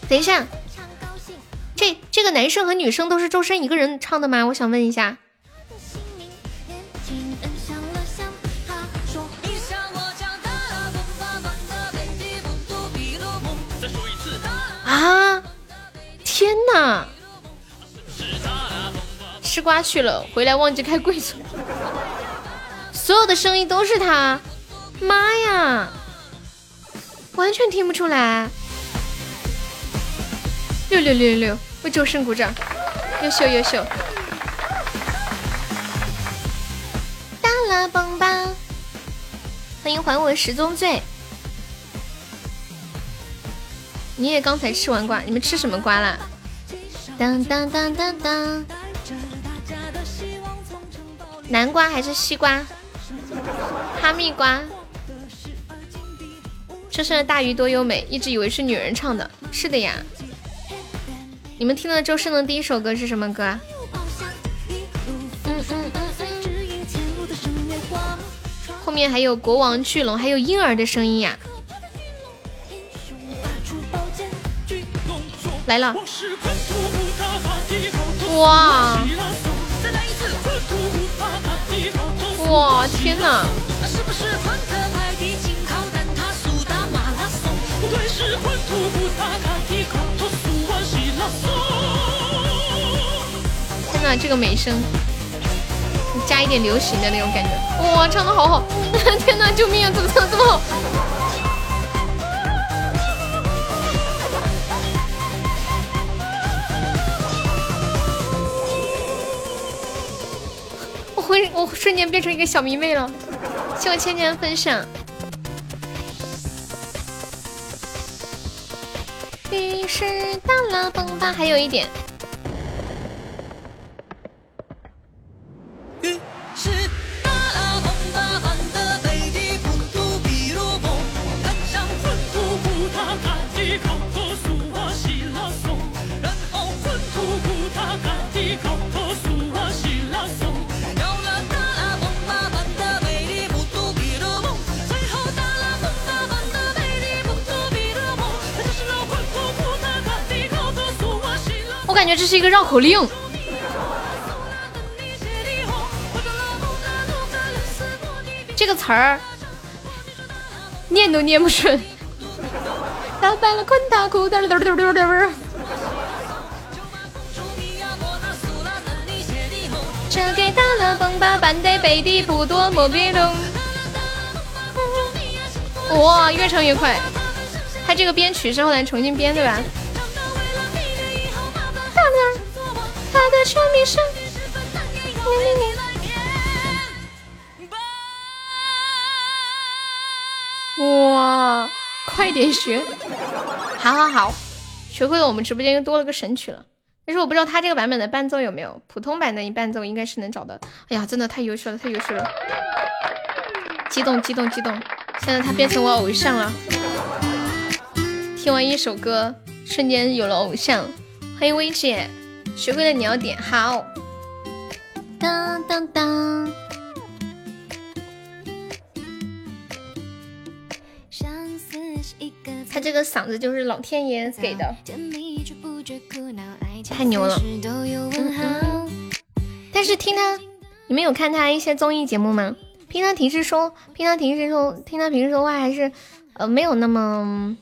等一下，这这个男生和女生都是周深一个人唱的吗？我想问一下。天哪！吃瓜去了，回来忘记开贵族。所有的声音都是他，妈呀！完全听不出来。六六六六六，为周深鼓掌，优秀优秀。达拉崩吧！欢迎还我十宗罪。你也刚才吃完瓜，你们吃什么瓜啦？当当当当当，南瓜还是西瓜？哈密瓜。车上的大鱼多优美，一直以为是女人唱的。是的呀。你们听到周深的第一首歌是什么歌？嗯嗯嗯嗯。后面还有国王巨龙，还有婴儿的声音呀。来了！哇！哇！天哪！天哪，这个美声，加一点流行的那种感觉。哇，唱的好好！天哪，救命啊！怎么唱这么好？我瞬间变成一个小迷妹了，谢我千年分享。于是达拉崩吧，还有一点。觉这是一个绕口令。这个词儿念都念不顺。打败了昆达库，嘚嘚嘚嘚嘚。这给打了崩吧，半得背地不多莫别动。哇，越唱越快。他这个编曲是后来重新编的吧？的全名是。哇，快点学！好好好，学会了，我们直播间又多了个神曲了。但是我不知道他这个版本的伴奏有没有，普通版的伴奏应该是能找到。哎呀，真的太优秀了，太优秀了！激动激动激动！现在他变成我偶像了。听完一首歌，瞬间有了偶像。欢迎薇姐，学会了你要点好。当当当。他这个嗓子就是老天爷给的，太牛了。但是听他，你们有看他一些综艺节目吗？听他平时说，听他平时说，听他平时说话还是呃没有那么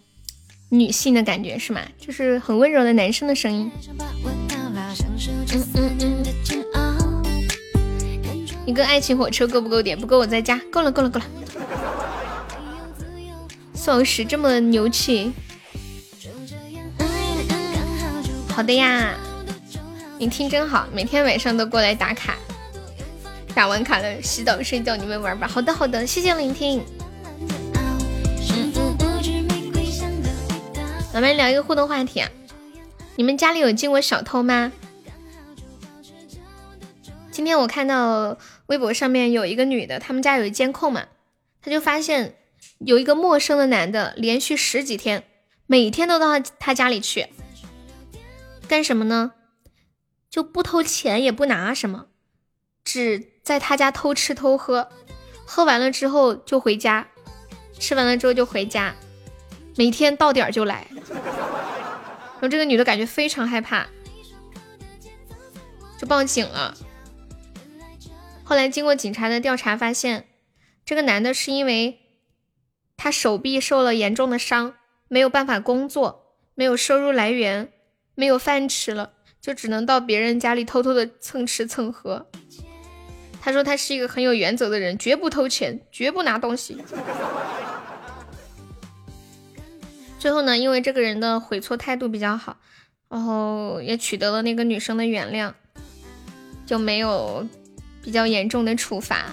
女性的感觉是吗？就是很温柔的男生的声音。一个爱情火车够不够点？不够我再加。够了够了够了。宋老师这么牛气，好的呀，你听真好，每天晚上都过来打卡，打完卡了洗澡睡觉，你们玩吧。好的好的，谢谢聆听。咱们聊一个互动话题，啊你们家里有进过小偷吗？今天我看到微博上面有一个女的，他们家有监控嘛，她就发现。有一个陌生的男的，连续十几天，每天都到他他家里去，干什么呢？就不偷钱，也不拿什么，只在他家偷吃偷喝，喝完了之后就回家，吃完了之后就回家，每天到点就来。然后这个女的感觉非常害怕，就报警了。后来经过警察的调查，发现这个男的是因为。他手臂受了严重的伤，没有办法工作，没有收入来源，没有饭吃了，就只能到别人家里偷偷的蹭吃蹭喝。他说他是一个很有原则的人，绝不偷钱，绝不拿东西。最后呢，因为这个人的悔错态度比较好，然后也取得了那个女生的原谅，就没有比较严重的处罚。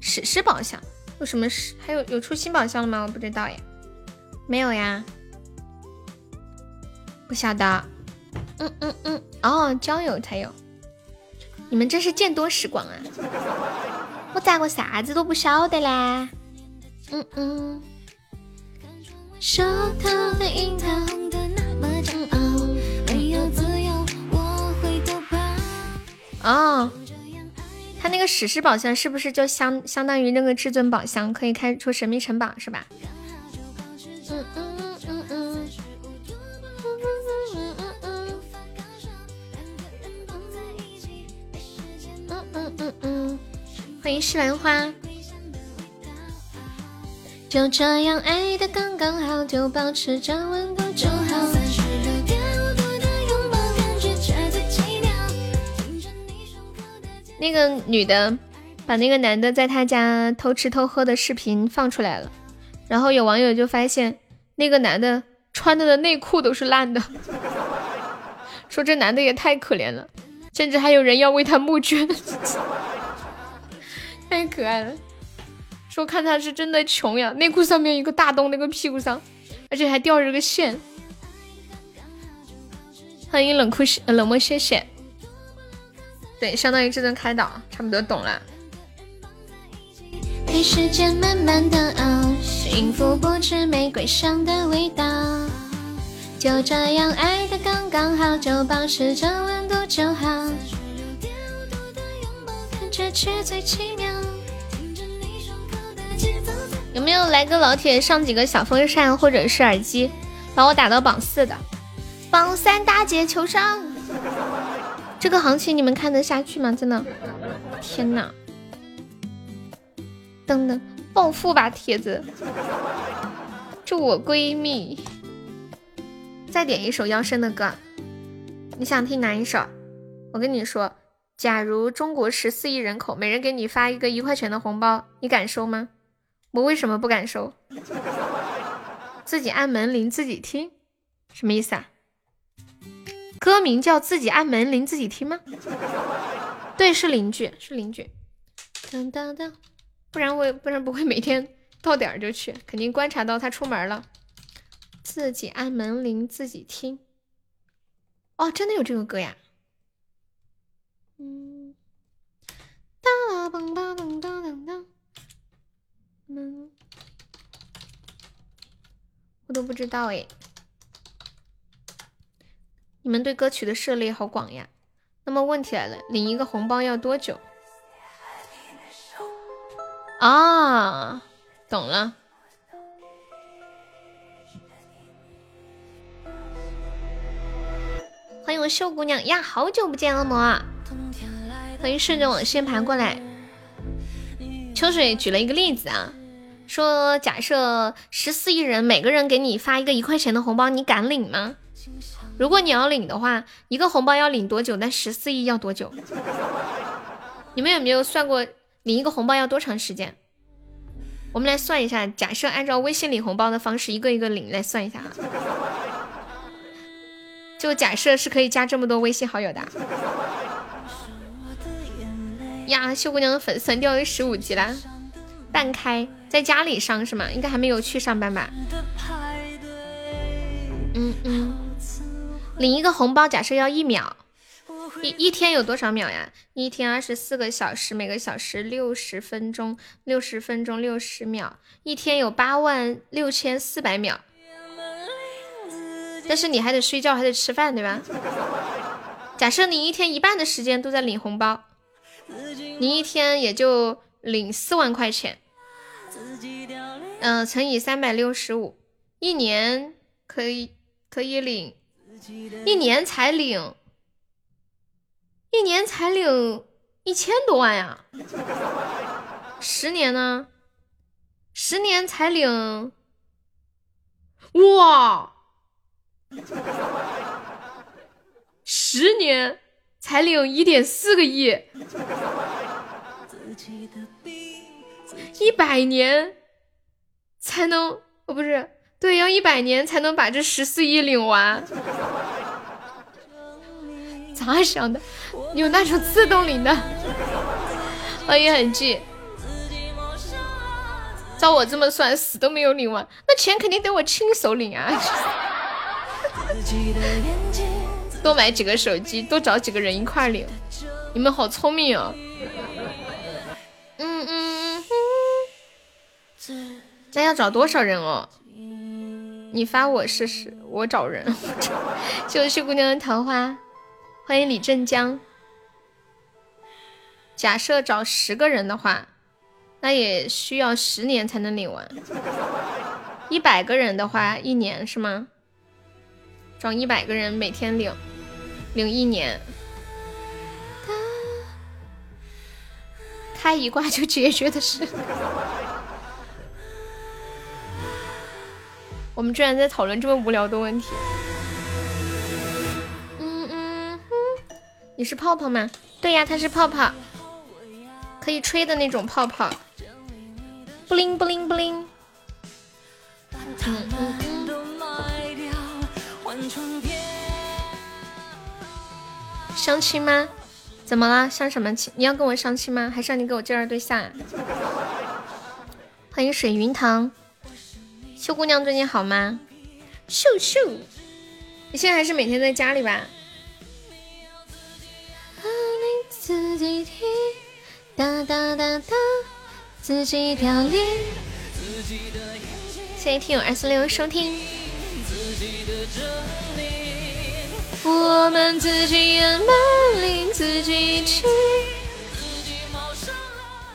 史诗宝箱。有什么事？还有有出新宝箱了吗？我不知道呀，没有呀，不晓得。嗯嗯嗯，哦，交友才有。你们这是见多识广啊！我咋个啥子都不晓得嘞？嗯嗯。哦。他那个史诗宝箱是不是就相相当于那个至尊宝箱，可以开出神秘城堡是吧？嗯嗯嗯嗯嗯。欢迎石兰花。就这样爱的刚刚好，就保持着温度就好。那个女的把那个男的在他家偷吃偷喝的视频放出来了，然后有网友就发现那个男的穿的的内裤都是烂的，说这男的也太可怜了，甚至还有人要为他募捐，太可爱了。说看他是真的穷呀，内裤上面一个大洞，那个屁股上，而且还吊着个线。欢迎冷酷冷漠谢谢。对，相当于至尊开导，差不多懂了。陪时间慢慢的熬，幸福不止玫瑰香的味道。就这样爱的刚刚好，就保持着温度就好。有没有来个老铁上几个小风扇或者是耳机，把我打到榜四的？榜三大姐求上。这个行情你们看得下去吗？真的，天哪！等等，暴富吧铁子，祝我闺蜜。再点一首妖声的歌，你想听哪一首？我跟你说，假如中国十四亿人口，每人给你发一个一块钱的红包，你敢收吗？我为什么不敢收？自己按门铃自己听，什么意思啊？歌名叫自己按门铃自己听吗？对，是邻居，是邻居。当当当，不然我不然不会每天到点儿就去，肯定观察到他出门了。自己按门铃自己听。哦，真的有这个歌呀。嗯。当当当当当当。嗯。我都不知道哎。你们对歌曲的涉猎好广呀，那么问题来了，领一个红包要多久？啊，懂了。欢迎我秀姑娘呀，好久不见了么？欢迎顺着网线盘过来。秋水举了一个例子啊，说假设十四亿人，每个人给你发一个一块钱的红包，你敢领吗？如果你要领的话，一个红包要领多久？那十四亿要多久？你们有没有算过领一个红包要多长时间？我们来算一下，假设按照微信领红包的方式，一个一个领来算一下啊。就假设是可以加这么多微信好友的。呀，秀姑娘的粉丝掉到十五级啦，半开在家里上是吗？应该还没有去上班吧？嗯嗯。领一个红包，假设要一秒，一一天有多少秒呀？一天二十四个小时，每个小时六十分钟，六十分钟六十秒，一天有八万六千四百秒。但是你还得睡觉，还得吃饭，对吧？假设你一天一半的时间都在领红包，你一天也就领四万块钱。嗯，乘以三百六十五，一年可以可以领。一年才领，一年才领一千多万呀！十年呢？十年才领，哇！十年才领一点四个亿，一百年才能哦，不是。对，要一百年才能把这十四亿领完，咋想的？有那种自动领的？欢迎很记。照我这么算，死都没有领完，那钱肯定得我亲手领啊！多买几个手机，多找几个人一块领。你们好聪明哦！嗯嗯嗯。那要找多少人哦？你发我试试，我找人。谢谢秀姑娘的桃花，欢迎李振江。假设找十个人的话，那也需要十年才能领完。一百个人的话，一年是吗？找一百个人，每天领，领一年，开一挂就解决的事。我们居然在讨论这么无聊的问题。嗯嗯哼，你是泡泡吗？对呀，他是泡泡，可以吹的那种泡泡。布灵布灵布灵。嗯嗯嗯。相亲吗？怎么了？相什么亲？你要跟我相亲吗？还是让你给我介绍对象？欢迎水云堂。秀姑娘最近好吗？秀秀，你现在还是每天在家里吧？谢谢听友二四六收听。我们自己按门铃自己去。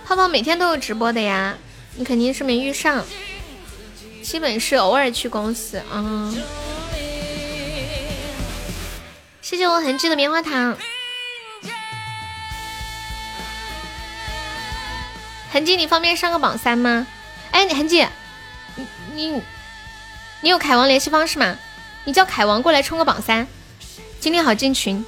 泡泡每天都有直播的呀，你肯定是没遇上。基本是偶尔去公司啊。谢谢我痕迹的棉花糖，痕迹，你方便上个榜三吗？哎，痕迹，你你你有凯王联系方式吗？你叫凯王过来冲个榜三，今天好进群。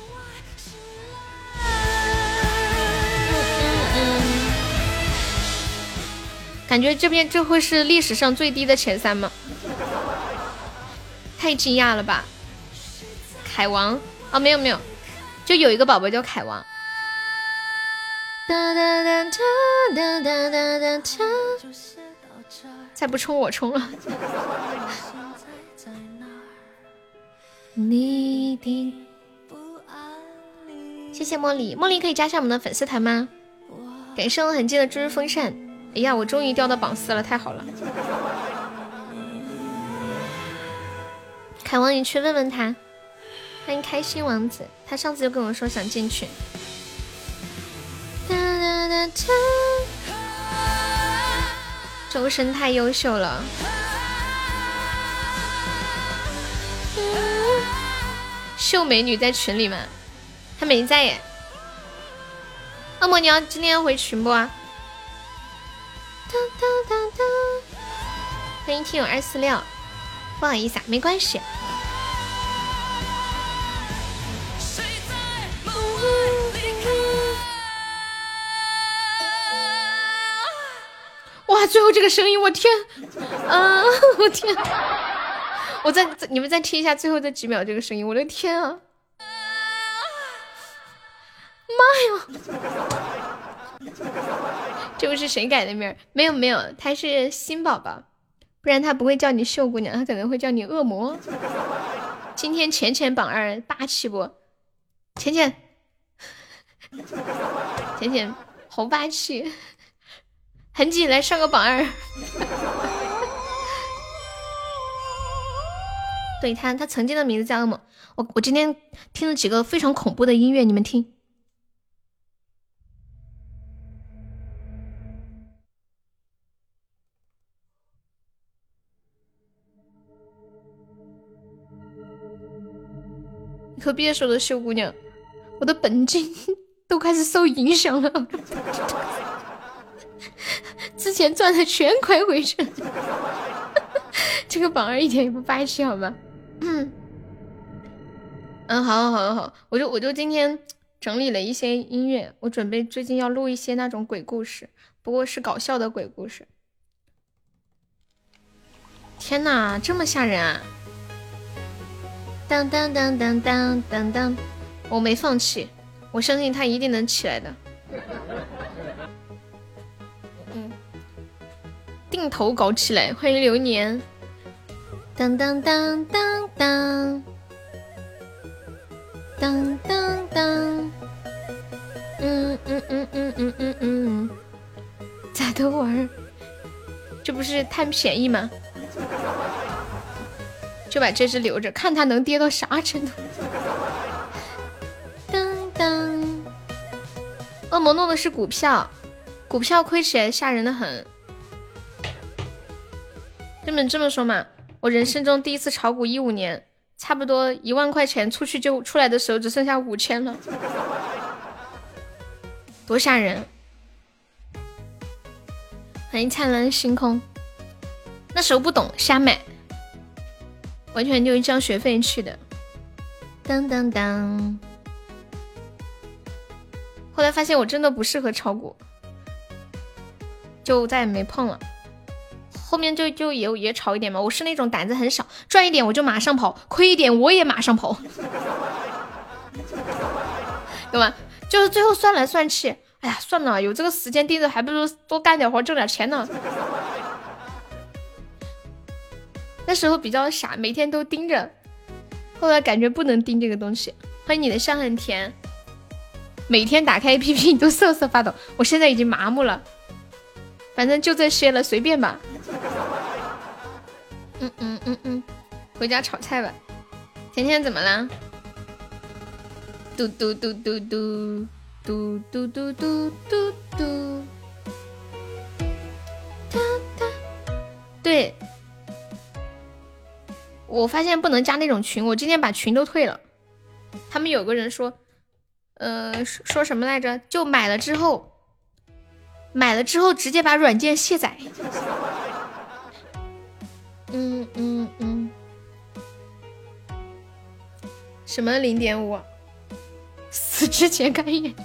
感觉这边这会是历史上最低的前三吗？太惊讶了吧！凯王啊，没有没有，就有一个宝宝叫凯王。哒哒哒哒哒哒哒哒再不冲我冲了。谢谢茉莉，茉莉可以加上我们的粉丝团吗？感谢我痕迹的猪猪风扇。哎呀，我终于掉到榜四了，太好了！凯王，你去问问他。欢迎开心王子，他上次就跟我说想进群。周深太优秀了。秀美女在群里吗？她没在耶。恶魔，你要今天要回群不啊？欢迎听友二四六，不好意思啊，没关系。哇，最后这个声音，我天，啊，我天，我再你们再听一下最后这几秒这个声音，我的天啊，妈呀，这不是谁改的名？没有没有，他是新宝宝，不然他不会叫你秀姑娘，他可能会叫你恶魔。今天浅浅榜二霸气不？浅浅，浅浅好霸气。痕迹来上个榜二，对他，他曾经的名字叫恶魔。我我今天听了几个非常恐怖的音乐，你们听。可别说了，秀姑娘，我的本金都开始受影响了。之前赚的全亏回去，这个榜二一点也不霸气，好吧？嗯，嗯，好，好，好，好，我就我就今天整理了一些音乐，我准备最近要录一些那种鬼故事，不过是搞笑的鬼故事。天哪，这么吓人啊！当当当当当当当，我没放弃，我相信他一定能起来的。嗯定投搞起来！欢迎流年。当当当当当，当当当。嗯嗯嗯嗯嗯嗯嗯，咋都玩？这不是贪便宜吗？就把这只留着，看它能跌到啥程度。当当，恶魔弄的是股票，股票亏起来吓人的很。这么这么说嘛，我人生中第一次炒股一五年，差不多一万块钱出去就出来的时候只剩下五千了，多吓人！欢迎灿烂星空，那时候不懂瞎买，完全就是交学费去的。当当当，后来发现我真的不适合炒股，就再也没碰了。后面就就也也炒一点嘛，我是那种胆子很小，赚一点我就马上跑，亏一点我也马上跑，懂吗？就是最后算来算去，哎呀，算了，有这个时间盯着，还不如多干点活挣点钱呢。那时候比较傻，每天都盯着，后来感觉不能盯这个东西。欢迎你的香很甜，每天打开 APP 都瑟瑟发抖，我现在已经麻木了。反正就这些了，随便吧。嗯嗯嗯嗯，回家炒菜吧。甜甜怎么啦？嘟嘟嘟嘟嘟嘟嘟嘟嘟嘟嘟。哒哒。对，我发现不能加那种群，我今天把群都退了。他们有个人说，呃，说什么来着？就买了之后。买了之后直接把软件卸载。嗯嗯嗯。什么零点五？死之前看一眼。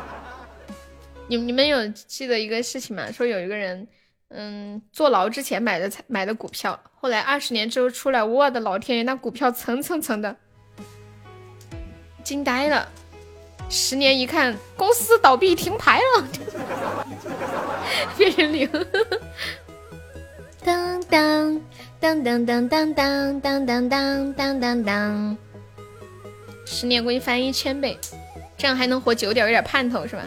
你你们有记得一个事情吗？说有一个人，嗯，坐牢之前买的才买的股票，后来二十年之后出来，我的老天爷，那股票层层层的，惊呆了。十年一看，公司倒闭停牌了，变成零。当当。当当当当当当当当当当当，十年估计翻一千倍，这样还能活久点，有点盼头是吧？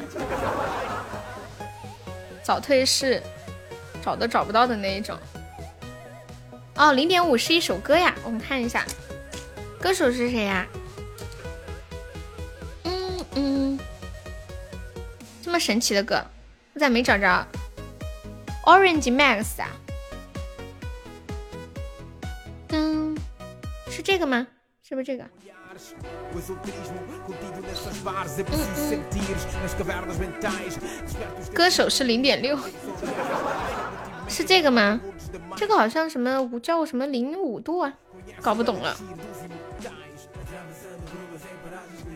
早退是找都找不到的那一种。哦，零点五是一首歌呀，我们看一下，歌手是谁呀？嗯嗯，这么神奇的歌，我咋没找着？Orange Max 啊。噔，是这个吗？是不是这个？歌手是零点六，是这个吗？这个好像什么五叫什么零五度啊，搞不懂了。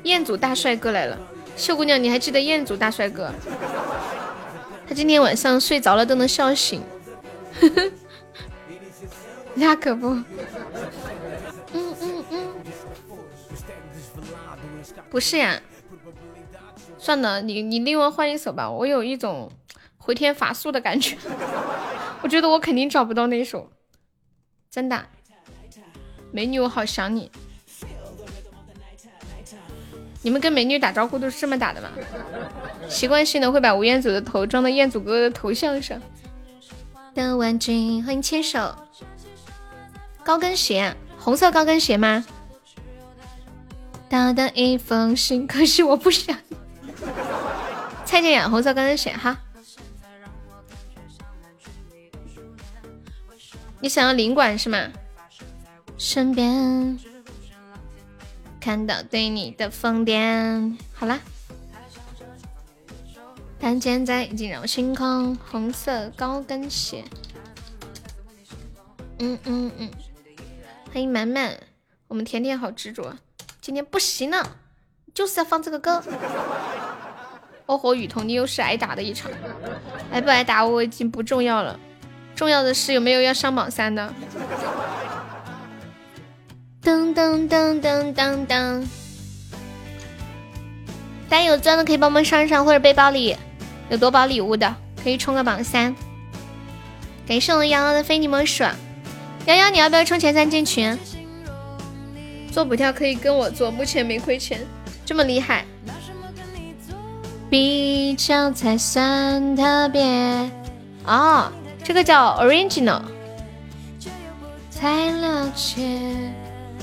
彦祖大帅哥来了，秀姑娘，你还记得彦祖大帅哥？他今天晚上睡着了都能笑醒。那可不，不是呀，算了，你你另外换一首吧，我有一种回天乏术的感觉，我觉得我肯定找不到那首，真的，美女我好想你，你们跟美女打招呼都是这么打的吗？习惯性的会把吴彦祖的头装到彦祖哥哥的头像上。的玩具，欢迎牵手。高跟鞋，红色高跟鞋吗？打的一封信，可是我不想。蔡健雅，红色高跟鞋哈。你想要领馆是吗？身边看到对你的疯癫，好啦。但现在已经让我星空，红色高跟鞋。嗯嗯嗯。欢迎满满，我们甜甜好执着，今天不行了，就是要放这个歌。哦吼雨桐，你又是挨打的一场，挨不挨打我已经不重要了，重要的是有没有要上榜三的。噔噔噔噔噔噔，大家有钻的可以帮忙上一上，或者背包里有夺宝礼物的可以冲个榜三。感谢我们瑶瑶的非你莫属。瑶瑶，你要不要冲前三进群？做补跳可以跟我做，目前没亏钱，这么厉害。比较才算特别哦，这个叫 original。才了解，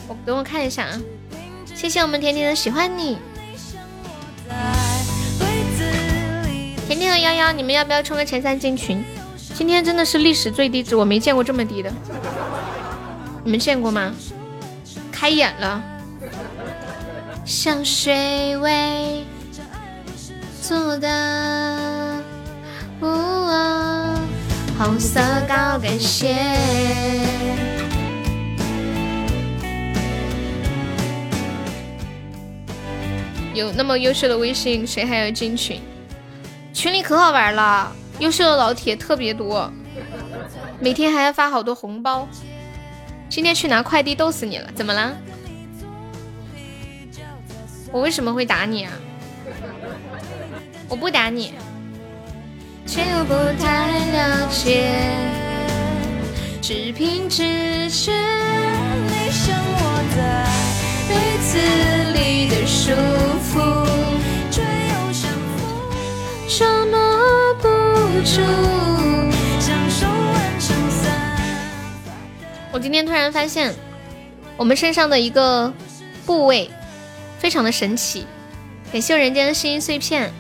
我等我看一下啊。谢谢我们甜甜的喜欢你。甜甜和幺幺，你们要不要冲个前三进群？今天真的是历史最低值，我没见过这么低的。你们见过吗？开眼了，像水尾做的，红色高跟鞋。有那么优秀的微信，谁还要进群？群里可好玩了，优秀的老铁特别多，每天还要发好多红包。今天去拿快递，逗死你了！怎么了？我为什么会打你啊？我不打你。却又不太了解，只凭直觉。你像我在被子里的束缚，却又像风捉摸不住。我今天突然发现，我们身上的一个部位非常的神奇。感谢人间的声音碎片。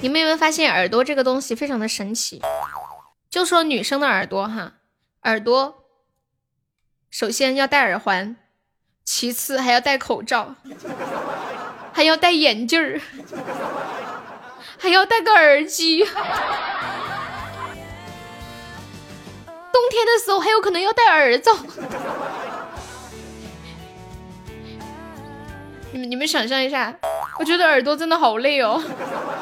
你们有没有发现耳朵这个东西非常的神奇？就说女生的耳朵哈，耳朵首先要戴耳环，其次还要戴口罩，还要戴眼镜儿，还要戴个耳机。冬天的时候还有可能要戴耳罩。你们你们想象一下，我觉得耳朵真的好累哦。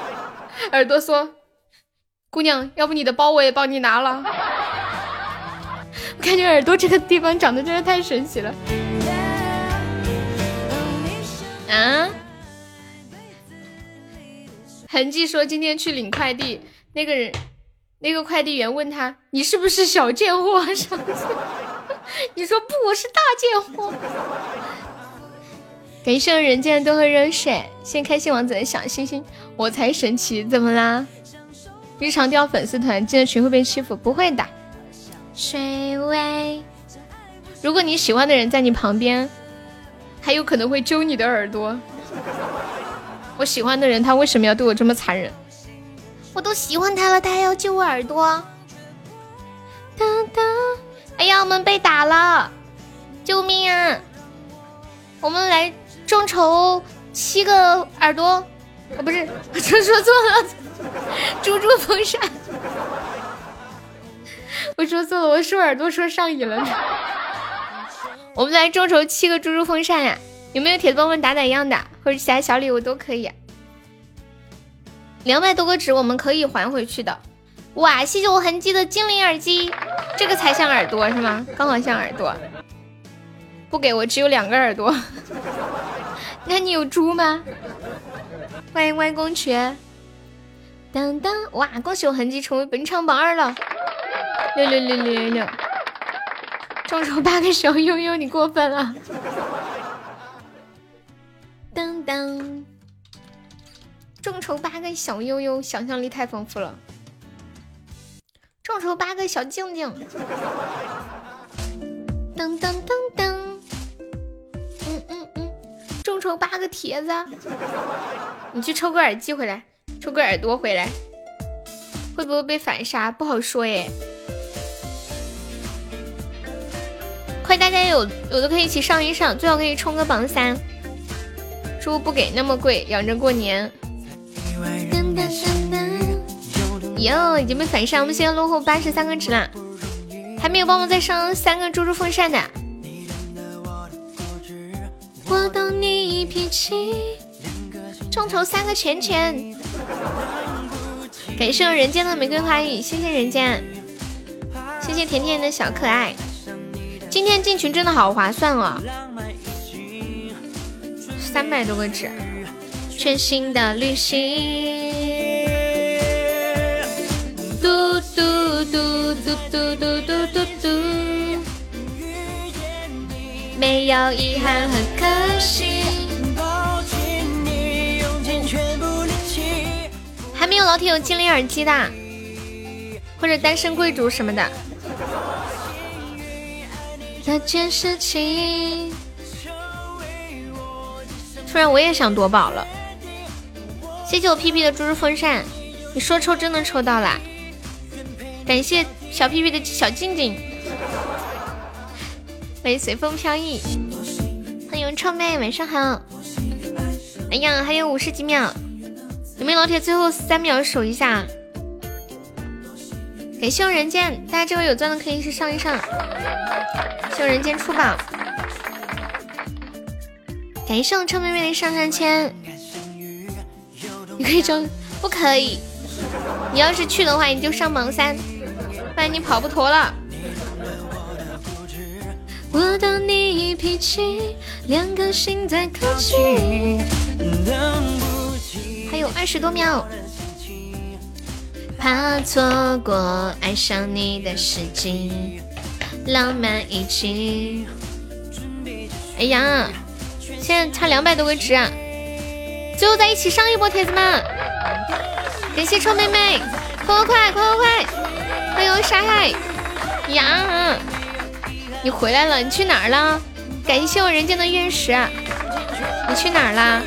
耳朵说：“姑娘，要不你的包我也帮你拿了。”我感觉耳朵这个地方长得真的太神奇了。啊？痕迹说今天去领快递，那个人，那个快递员问他：“你是不是小贱货？” 上次你说不，我是大贱货。感谢人间多喝热水，谢开心王子的小星星，我才神奇，怎么啦？日常掉粉丝团，进了群会被欺负？不会的。水位，如果你喜欢的人在你旁边，还有可能会揪你的耳朵。我喜欢的人，他为什么要对我这么残忍？我都喜欢他了，他还要揪我耳朵。哒哒，哎呀，我们被打了，救命啊！我们来。众筹七个耳朵，啊不是，我 说错了，猪猪风扇，我说错了，我说耳朵说上瘾了。我们来众筹七个猪猪风扇呀，有没有铁子帮我们打打样的，或者其他小礼物都可以。两百多个纸我们可以还回去的。哇，谢谢我痕迹的精灵耳机，这个才像耳朵是吗？刚好像耳朵。不给我只有两个耳朵。那你有猪吗？欢迎歪公爵，当当哇！恭喜我痕迹成为本场榜二了，六六六六六六，众筹八个小悠悠，你过分了。当当，众筹八个小悠悠，想象力太丰富了。众筹八个小静静，噔噔噔噔，嗯嗯嗯。众筹八个帖子，你去抽个耳机回来，抽个耳朵回来，会不会被反杀？不好说耶。快，大家有有的可以一起上一上，最好可以冲个榜三。猪不给那么贵，养着过年。哟，已经被反杀，我们现在落后八十三个值了，还没有帮我再上三个猪猪风扇的。我懂你脾气，众筹三个钱钱，感谢人间的玫瑰花语，谢谢人间，谢谢甜甜的小可爱，今天进群真的好划算哦，三百多个纸，全新的旅行，嘟嘟嘟嘟嘟嘟嘟嘟嘟。没有遗憾和可惜。抱紧你，用尽全部力气还没有老铁有精灵耳机的，或者单身贵族什么的。那件事情，突然我也想夺宝了。谢谢我屁屁的猪猪风扇，你说抽真的抽到了，感谢小屁屁的小静静。欢迎随风飘逸，欢迎臭妹，晚上好。哎呀，还有五十几秒，有没有老铁最后三秒守一下？感谢我人间，大家这会有钻的可以去上一上。谢我人间出宝，感谢我臭妹妹的上上签。你可以装，不可以。你要是去的话，你就上榜三，不然你跑不脱了。我懂你脾气，两颗心在哭泣。还有二十多秒，怕错过爱上你的时机，浪漫一起。哎呀，现在差两百多个值啊！最后再一起上一波，铁子们！感谢臭妹妹，快快快快快快！欢迎沙海呀！你回来了，你去哪儿了？感谢我人间的月食，你去哪儿啦？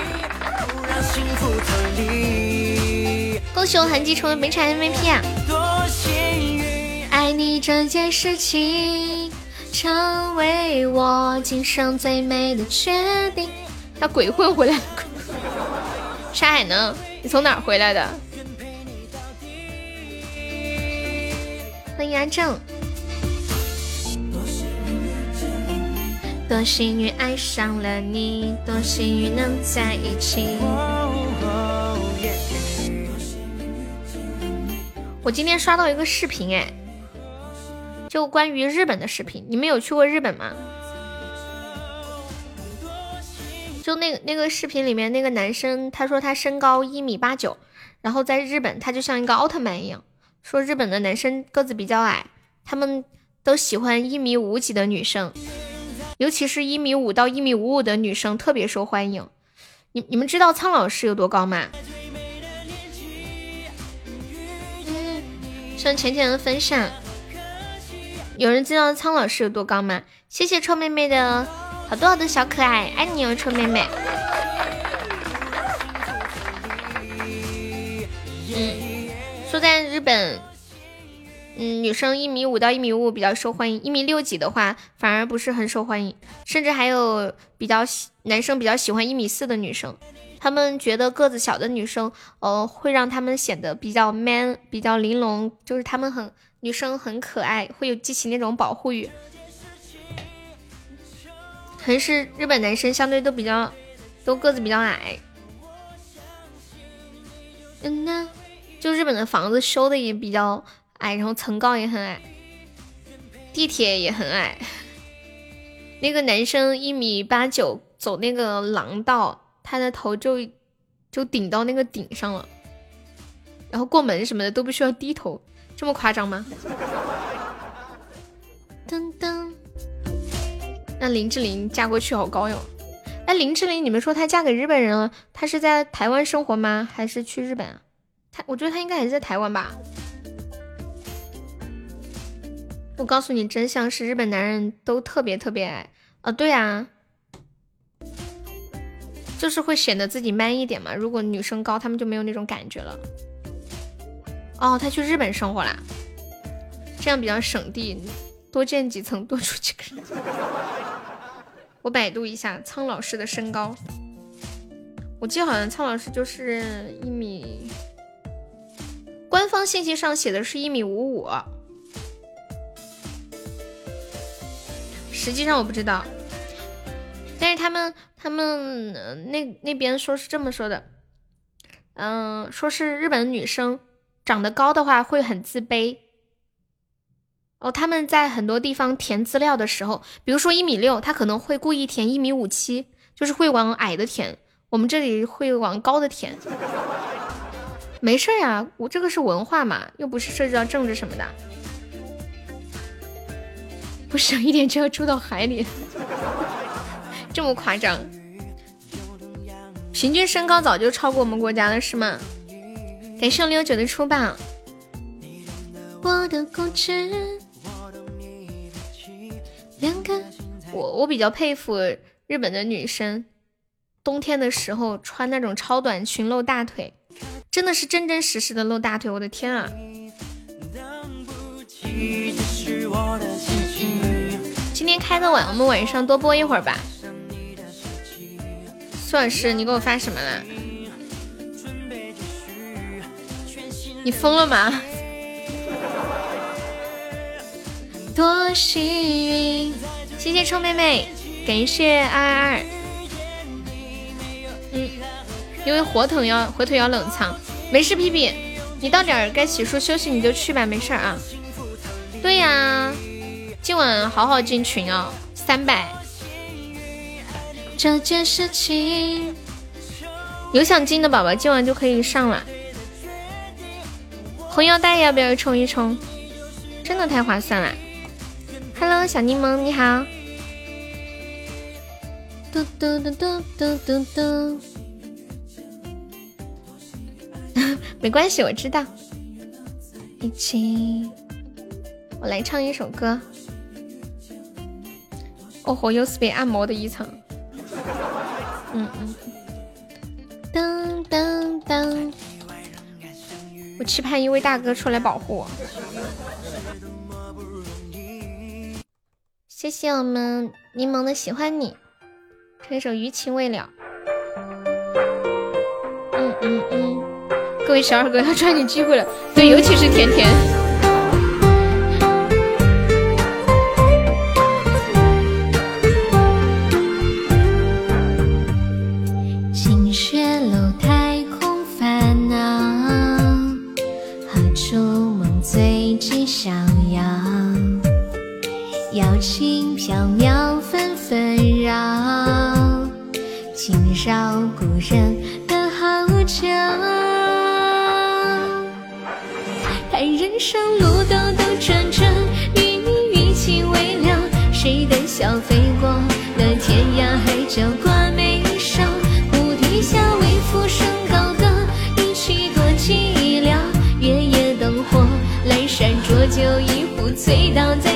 恭喜我痕迹成为本场 MVP 啊！爱你这件事情，成为我今生最美的决定。他鬼混回来了，沙海呢？你从哪儿回来的？欢迎阿正。多幸运爱上了你，多幸运能在一起。我今天刷到一个视频，哎，就关于日本的视频。你们有去过日本吗？就那个那个视频里面那个男生，他说他身高一米八九，然后在日本他就像一个奥特曼一样。说日本的男生个子比较矮，他们都喜欢一米五几的女生。尤其是一米五到一米五五的女生特别受欢迎。你你们知道苍老师有多高吗？嗯，向浅浅的分享。有人知道苍老师有多高吗？谢谢臭妹妹的好多好多小可爱，爱你哦，臭妹妹。嗯，说在日本。嗯，女生一米五到一米五比较受欢迎，一米六几的话反而不是很受欢迎，甚至还有比较喜男生比较喜欢一米四的女生，他们觉得个子小的女生，呃，会让他们显得比较 man，比较玲珑，就是他们很女生很可爱，会有激起那种保护欲。可能是日本男生相对都比较都个子比较矮，嗯呐，就日本的房子修的也比较。矮，然后层高也很矮，地铁也很矮。那个男生一米八九，走那个廊道，他的头就就顶到那个顶上了，然后过门什么的都不需要低头，这么夸张吗？噔噔，那林志玲嫁过去好高哟。哎，林志玲，你们说她嫁给日本人了？她是在台湾生活吗？还是去日本啊？她，我觉得她应该还是在台湾吧。我告诉你真相是日本男人都特别特别矮啊，对啊，就是会显得自己 man 一点嘛。如果女生高，他们就没有那种感觉了。哦，他去日本生活啦，这样比较省地，多建几层，多出几个人。我百度一下苍老师的身高，我记得好像苍老师就是一米，官方信息上写的是一米五五。实际上我不知道，但是他们他们那那边说是这么说的，嗯，说是日本女生长得高的话会很自卑。哦，他们在很多地方填资料的时候，比如说一米六，他可能会故意填一米五七，就是会往矮的填。我们这里会往高的填。没事呀，我这个是文化嘛，又不是涉及到政治什么的。不省一点就要住到海里，这么夸张？平均身高早就超过我们国家了，是吗？感谢六九的出榜。我的固执，两个。我我比较佩服日本的女生，冬天的时候穿那种超短裙露大腿，真的是真真实实的露大腿。我的天啊！今天开的晚，我们晚上多播一会儿吧。苏老师，你给我发什么了？你疯了吗？多幸运！谢谢臭妹妹，感谢二二二。嗯，因为火腿要火腿要冷藏，没事，皮皮，你到点儿该洗漱休息你就去吧，没事啊。对呀。今晚好好进群哦，三百。这件事情有想进的宝宝，今晚就可以上了。红腰带要不要冲一冲？真的太划算了。Hello，小柠檬你好。嘟嘟嘟嘟嘟嘟嘟。没关系，我知道。一起，我来唱一首歌。哦吼，又是被按摩的一场。嗯嗯。当当当！我期盼一位大哥出来保护我。谢谢我们柠檬的喜欢你唱一首余情未了。嗯嗯嗯。各位小二哥要抓紧机会了。对尤其是甜甜。飞过了天涯海角挂眉梢？菩提下为浮生高歌，一曲多寂寥。月夜灯火阑珊，浊酒一壶醉倒在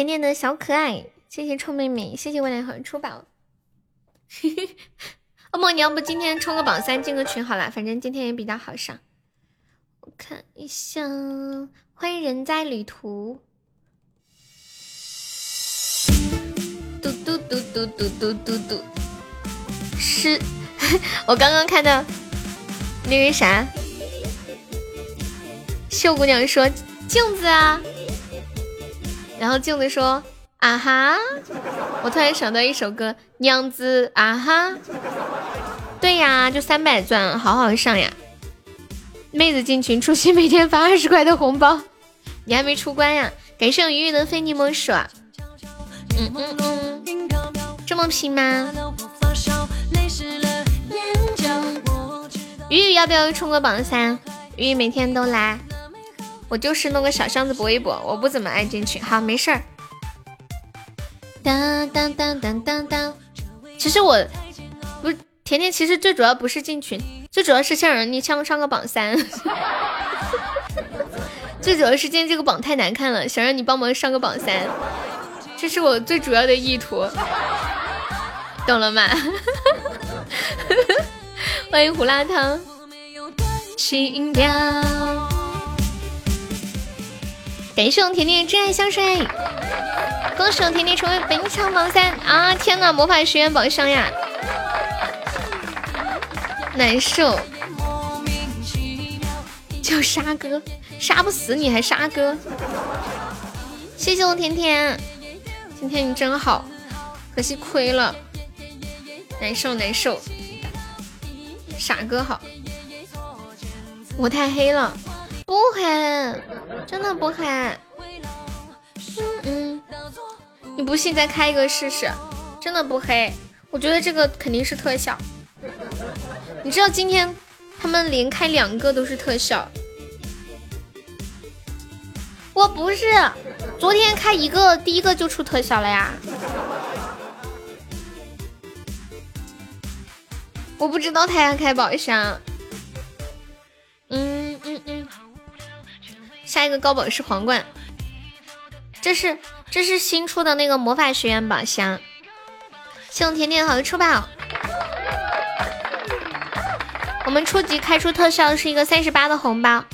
甜甜的小可爱，谢谢臭妹妹，谢谢未来好出宝。恶 魔，你要不今天冲个榜三进个群好了，反正今天也比较好上。我看一下，欢迎人在旅途。嘟嘟嘟嘟嘟嘟嘟嘟，是，我刚刚看到那个啥，秀姑娘说镜子啊，然后镜子说啊哈，我突然想到一首歌，娘子啊哈，对呀，就三百钻，好好上呀。妹子进群，初心每天发二十块的红包，你还没出关呀？感谢我鱼鱼的非你莫属。嗯嗯嗯，这么拼吗？鱼鱼要不要冲个榜三？鱼鱼每天都来，我就是弄个小箱子搏一搏，我不怎么爱进群。好，没事儿。当当当当当当，其实我不甜甜，其实最主要不是进群，最主要是想让你上上个榜三。最主要是今天这个榜太难看了，想让你帮忙上个榜三，这是我最主要的意图，懂了吗？欢迎胡辣汤，情调。感谢我甜甜真爱香水，恭喜我甜甜成为本场榜三啊！天呐，魔法学院榜上呀！难受。叫沙哥，杀不死你还沙哥。谢谢我甜甜，今天你真好，可惜亏了，难受难受。傻哥好，我太黑了，不黑，真的不黑。嗯嗯，你不信再开一个试试，真的不黑。我觉得这个肯定是特效。你知道今天他们连开两个都是特效，我不是，昨天开一个，第一个就出特效了呀。我不知道他要开宝箱。嗯，下一个高宝是皇冠，这是这是新出的那个魔法学院宝箱。谢我甜甜好的出宝。我们初级开出特效是一个三十八的红包，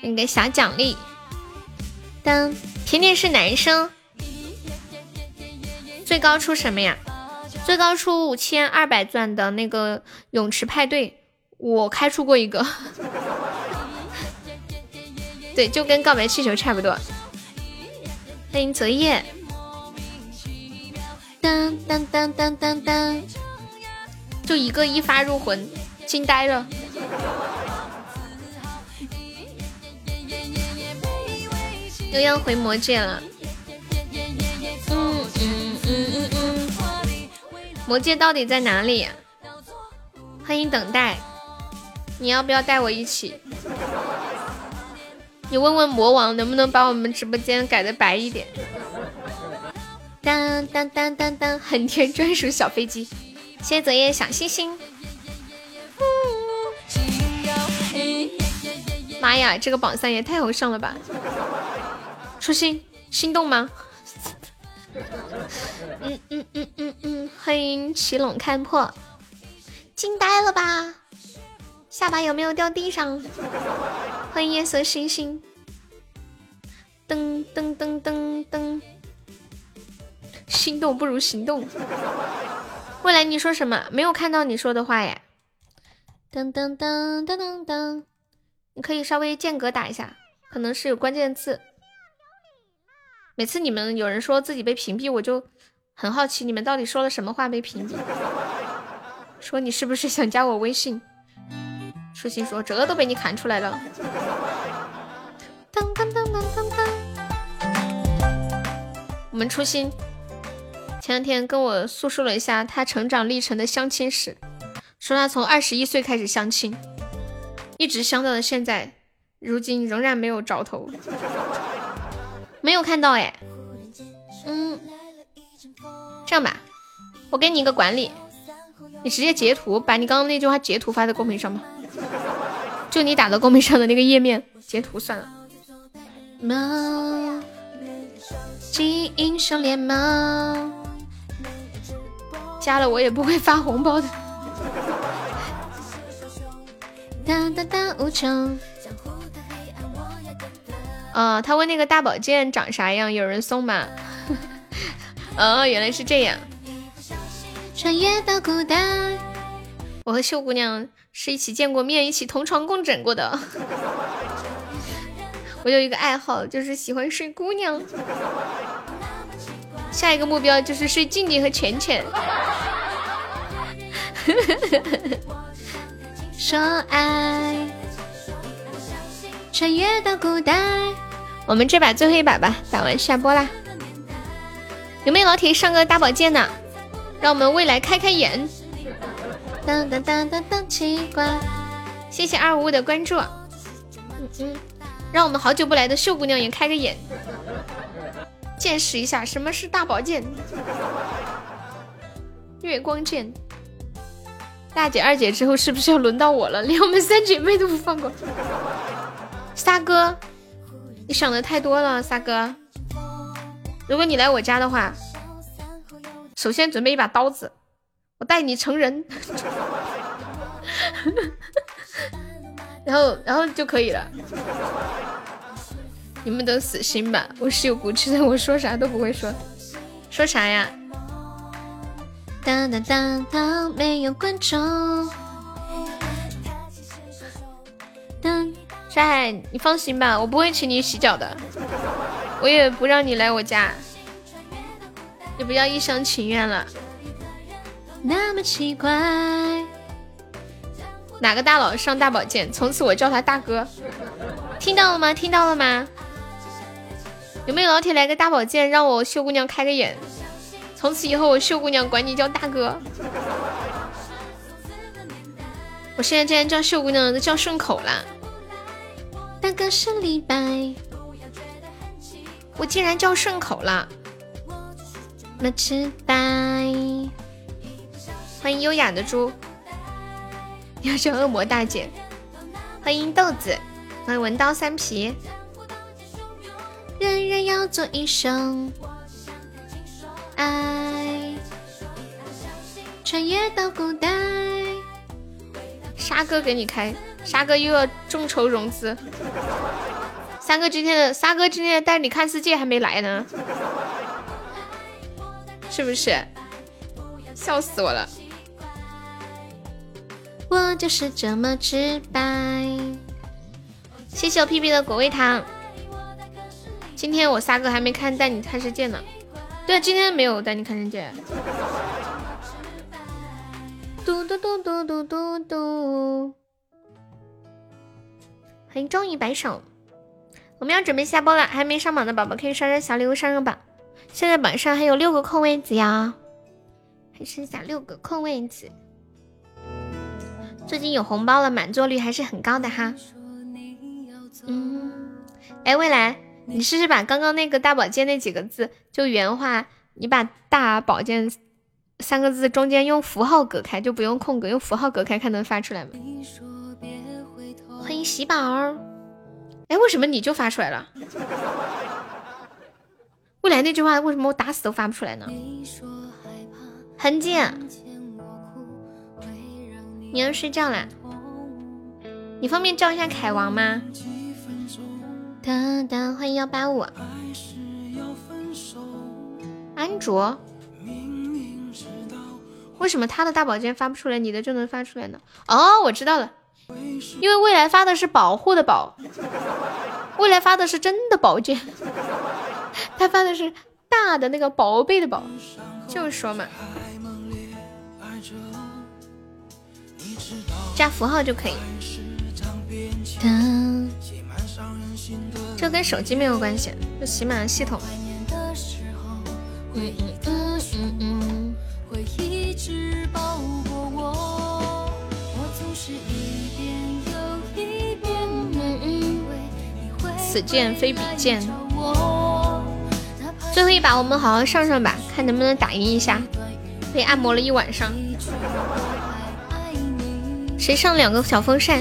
一个小奖励。当甜甜是男生，最高出什么呀？最高出五千二百钻的那个泳池派对，我开出过一个，对，就跟告白气球差不多。欢迎泽叶，当当当当当当，就一个一发入魂，惊呆了。又要回魔界了。嗯嗯嗯嗯嗯魔界到底在哪里？欢迎等待，你要不要带我一起？你问问魔王能不能把我们直播间改的白一点？当当当当当，很甜专属小飞机，谢谢泽叶小星星。妈呀，这个榜三也太好上了吧！初心心动吗？嗯嗯嗯嗯嗯，欢迎齐拢看破，惊呆了吧？下巴有没有掉地上？欢迎夜色星星，噔噔噔噔噔，心动不如行动。未来你说什么？没有看到你说的话呀？噔噔噔噔噔噔，你可以稍微间隔打一下，可能是有关键字。每次你们有人说自己被屏蔽，我就很好奇，你们到底说了什么话被屏蔽？说你是不是想加我微信？初心说这都被你看出来了。当当当当当当。我们初心前两天跟我诉说了一下他成长历程的相亲史，说他从二十一岁开始相亲，一直相到了现在，如今仍然没有着头。没有看到哎，嗯，这样吧，我给你一个管理，你直接截图，把你刚刚那句话截图发在公屏上吧，就你打到公屏上的那个页面截图算了。英雄联盟加了我也不会发红包的。哒哒哒，无穷。啊，他问那个大宝剑长啥样，有人送吗？哦，原来是这样。穿越到古代，我和秀姑娘是一起见过面，一起同床共枕过的。我有一个爱好，就是喜欢睡姑娘。下一个目标就是睡静静和浅浅。说爱，穿越到古代。我们这把最后一把吧，打完下播啦。有没有老铁上个大宝剑呢？让我们未来开开眼。噔噔噔噔噔，奇怪！谢谢二五五的关注。嗯嗯，让我们好久不来的秀姑娘也开个眼，见识一下什么是大宝剑。月光剑。大姐二姐之后是不是要轮到我了？连我们三姐妹都不放过。沙哥。你想的太多了，三哥。如果你来我家的话，首先准备一把刀子，我带你成人，然后然后就可以了。你们都死心吧，我是有骨气的，我说啥都不会说。说啥呀？当当当当，没有观众。沙海，你放心吧，我不会请你洗脚的，我也不让你来我家，你不要一厢情愿了。那么奇怪，哪个大佬上大保健？从此我叫他大哥，听到了吗？听到了吗？有没有老铁来个大保健，让我秀姑娘开个眼？从此以后，我秀姑娘管你叫大哥。我现在竟然叫秀姑娘都叫顺口了。大哥是李白，我竟然叫顺口了。那吃白，欢迎优雅的猪，要叫恶魔大姐。欢迎豆子，欢迎文刀三皮。人人要做一生爱，穿越到古代。沙哥给你开，沙哥又要众筹融资。三哥今天的沙哥今天的带你看世界还没来呢，是不是？笑死我了！我就是这么直白。谢谢我屁屁的果味糖。今天我沙哥还没看带你看世界呢。对，今天没有带你看世界。嘟嘟嘟嘟嘟嘟嘟！欢迎终于白手，我们要准备下播了，还没上榜的宝宝可以刷刷小礼物上个榜。现在榜上还有六个空位子呀，还剩下六个空位子。最近有红包了，满座率还是很高的哈。嗯，哎，未来，你试试把刚刚那个大保健那几个字就原话，你把大保健。三个字中间用符号隔开，就不用空格，用符号隔开，看能发出来吗？欢迎喜宝，哎，为什么你就发出来了？未来那句话为什么我打死都发不出来呢？痕迹，你要睡觉啦？你方便叫一下凯王吗？欢迎幺八五，安卓。为什么他的大宝剑发不出来，你的就能发出来呢？哦，我知道了，因为未来发的是保护的保，未来发的是真的宝剑，他发的是大的那个宝贝的宝，就是说嘛，加符号就可以。这跟手机没有关系，就喜马系统。嗯嗯嗯嗯嗯。此剑非彼剑。最后一把，我们好好上上吧，看能不能打赢一下。被按摩了一晚上。谁上两个小风扇？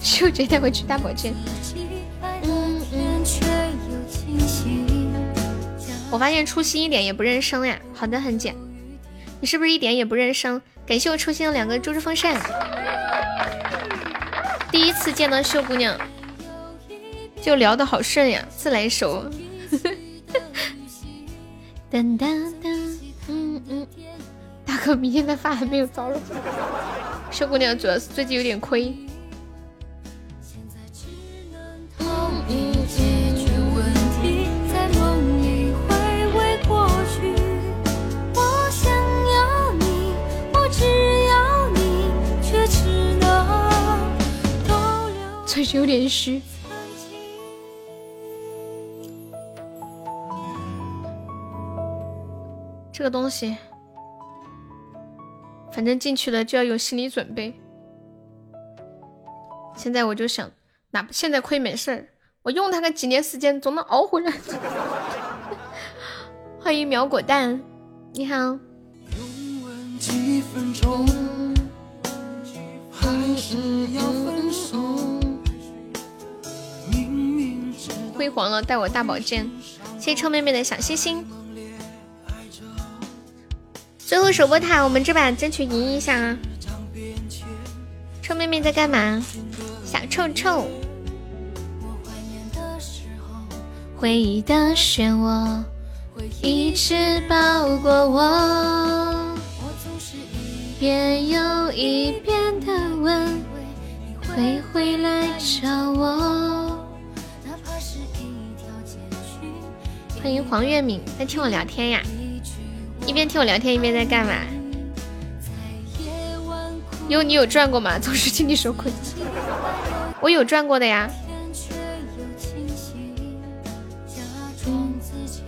就直接带回去大宝剑。我发现初心一点也不认生呀。好的，很简。你是不是一点也不认生？感谢我初心的两个猪猪风扇。第一次见到秀姑娘，就聊得好顺呀，自来熟。噔噔噔，嗯嗯。大哥，明天的饭还没有着落。秀姑娘主要是最近有点亏。确实有点虚。这个东西，反正进去了就要有心理准备。现在我就想，哪现在亏没事儿，我用它个几年时间，总能熬回来。欢迎苗果蛋，你好。辉煌了，带我大宝剑，谢谢臭妹妹的小心心。最后守波塔，我们这把争取赢一下啊！臭妹妹在干嘛？小臭臭。回忆的漩涡，一直包裹我。我总是一遍又一遍的问。会回来找我。欢迎黄月敏，在听我聊天呀？一边听我聊天一边在干嘛？因为你有赚过吗？总是听你说亏，我有赚过的呀。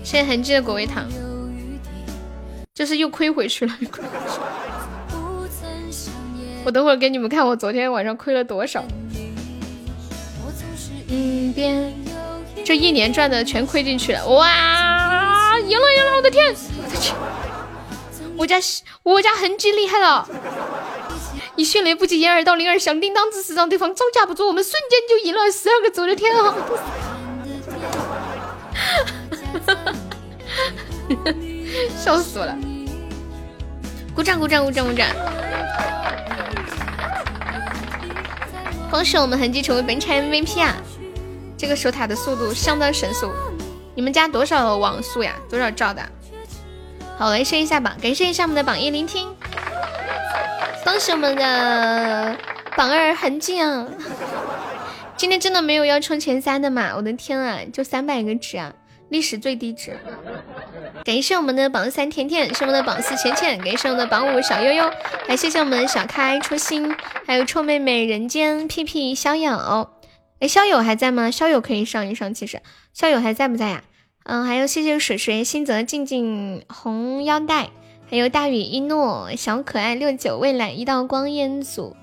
现在痕迹的果味糖，就是又亏回去了。我等会儿给你们看，我昨天晚上亏了多少。嗯，边这一年赚的全亏进去了，哇！赢了赢了，我的天！我的天！我家我家痕迹厉害了。以迅雷不及掩耳盗铃而响叮当之势让对方招架不住，我们瞬间就赢了十二个走的天啊！笑死我了！鼓掌鼓掌鼓掌鼓掌！恭喜我们痕迹成为本场 MVP 啊！这个守塔的速度相当神速。你们家多少网速呀？多少兆的？好，来升一下榜，感谢一下我们的榜一聆听。恭喜我们的榜二痕迹啊！今天真的没有要冲前三的嘛？我的天啊，就三百个值啊，历史最低值。感谢我们的榜三甜甜，是我们的榜四浅浅，感谢我们的榜五小悠悠，还谢谢我们的小开初心，还有臭妹妹人间屁屁逍遥。哎，逍友还在吗？逍友可以上一上，其实逍友还在不在呀？嗯，还有谢谢水水、新泽、静静、红腰带。还有大雨一诺，小可爱六九，未来一道光烟组，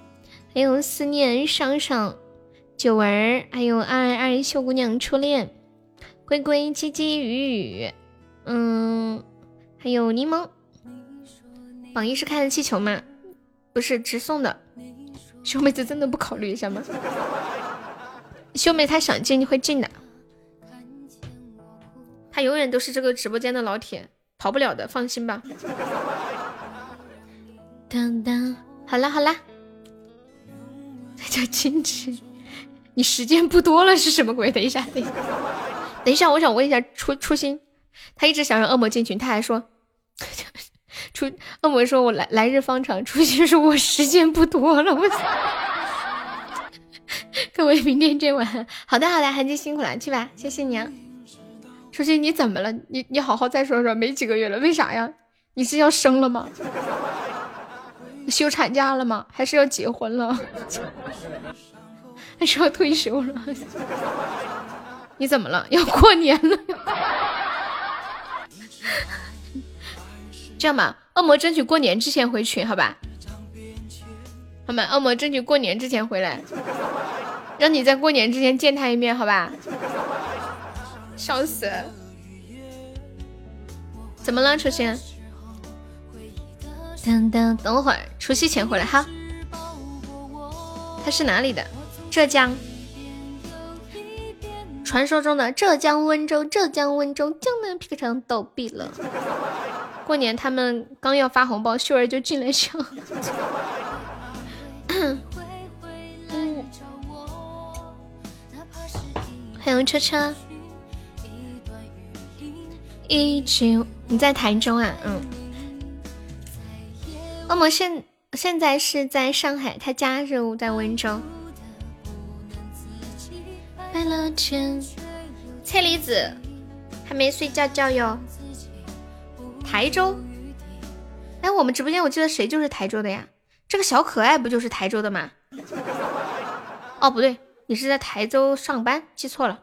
还有思念上上九儿，还有二二秀姑娘初恋，龟龟唧唧雨雨，嗯，还有柠檬。榜一是开的气球吗？不是直送的。秀妹子真的不考虑一下吗？秀妹她想进会进的，他永远都是这个直播间的老铁。跑不了的，放心吧。当当，好了好了，这叫矜持。你时间不多了是什么鬼？等一下，等一下，等一下，我想问一下初初心，他一直想让恶魔进群，他还说 初恶魔说我来来日方长，初心说我时间不多了，我操！各位明天见晚，好的好的，韩姐辛苦了，去吧，谢谢你啊。初心，你怎么了？你你好好再说说，没几个月了，为啥呀？你是要生了吗？休产假了吗？还是要结婚了？还是要退休了？你怎么了？要过年了？这样吧，恶魔争取过年之前回群，好吧？好吗？恶魔争取过年之前回来，让你在过年之前见他一面，好吧？笑死！怎么了，初心？等等等会儿，除夕前回来哈。他是哪里的？浙江。传说中的浙江温州，浙江温州江南皮革厂倒闭了。过年他们刚要发红包，秀儿就进来抢。欢迎车车。一起，你在台中啊？嗯。恶魔现现在是在上海，他家是在温州。车厘子还没睡觉觉哟。台州？哎，我们直播间我记得谁就是台州的呀？这个小可爱不就是台州的吗？哦，不对，你是在台州上班，记错了。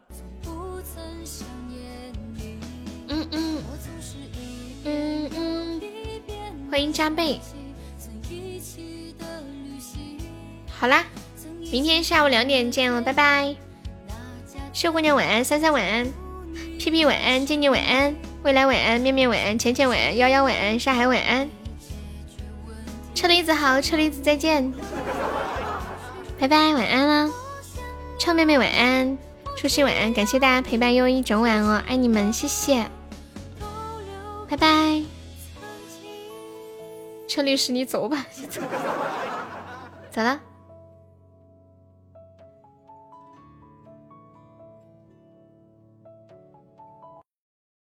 欢迎加贝。好啦，明天下午两点见哦，拜拜。秀姑娘晚安，三三晚安，屁屁晚安，静静晚安，未来晚安，面面晚安，浅浅晚安，幺幺晚安，沙海晚安。车厘子好，车厘子再见，拜拜，晚安啦。臭妹妹晚安，初心晚安，感谢大家陪伴又一整晚哦，爱你们，谢谢，拜拜。陈律师，你走吧，走 了。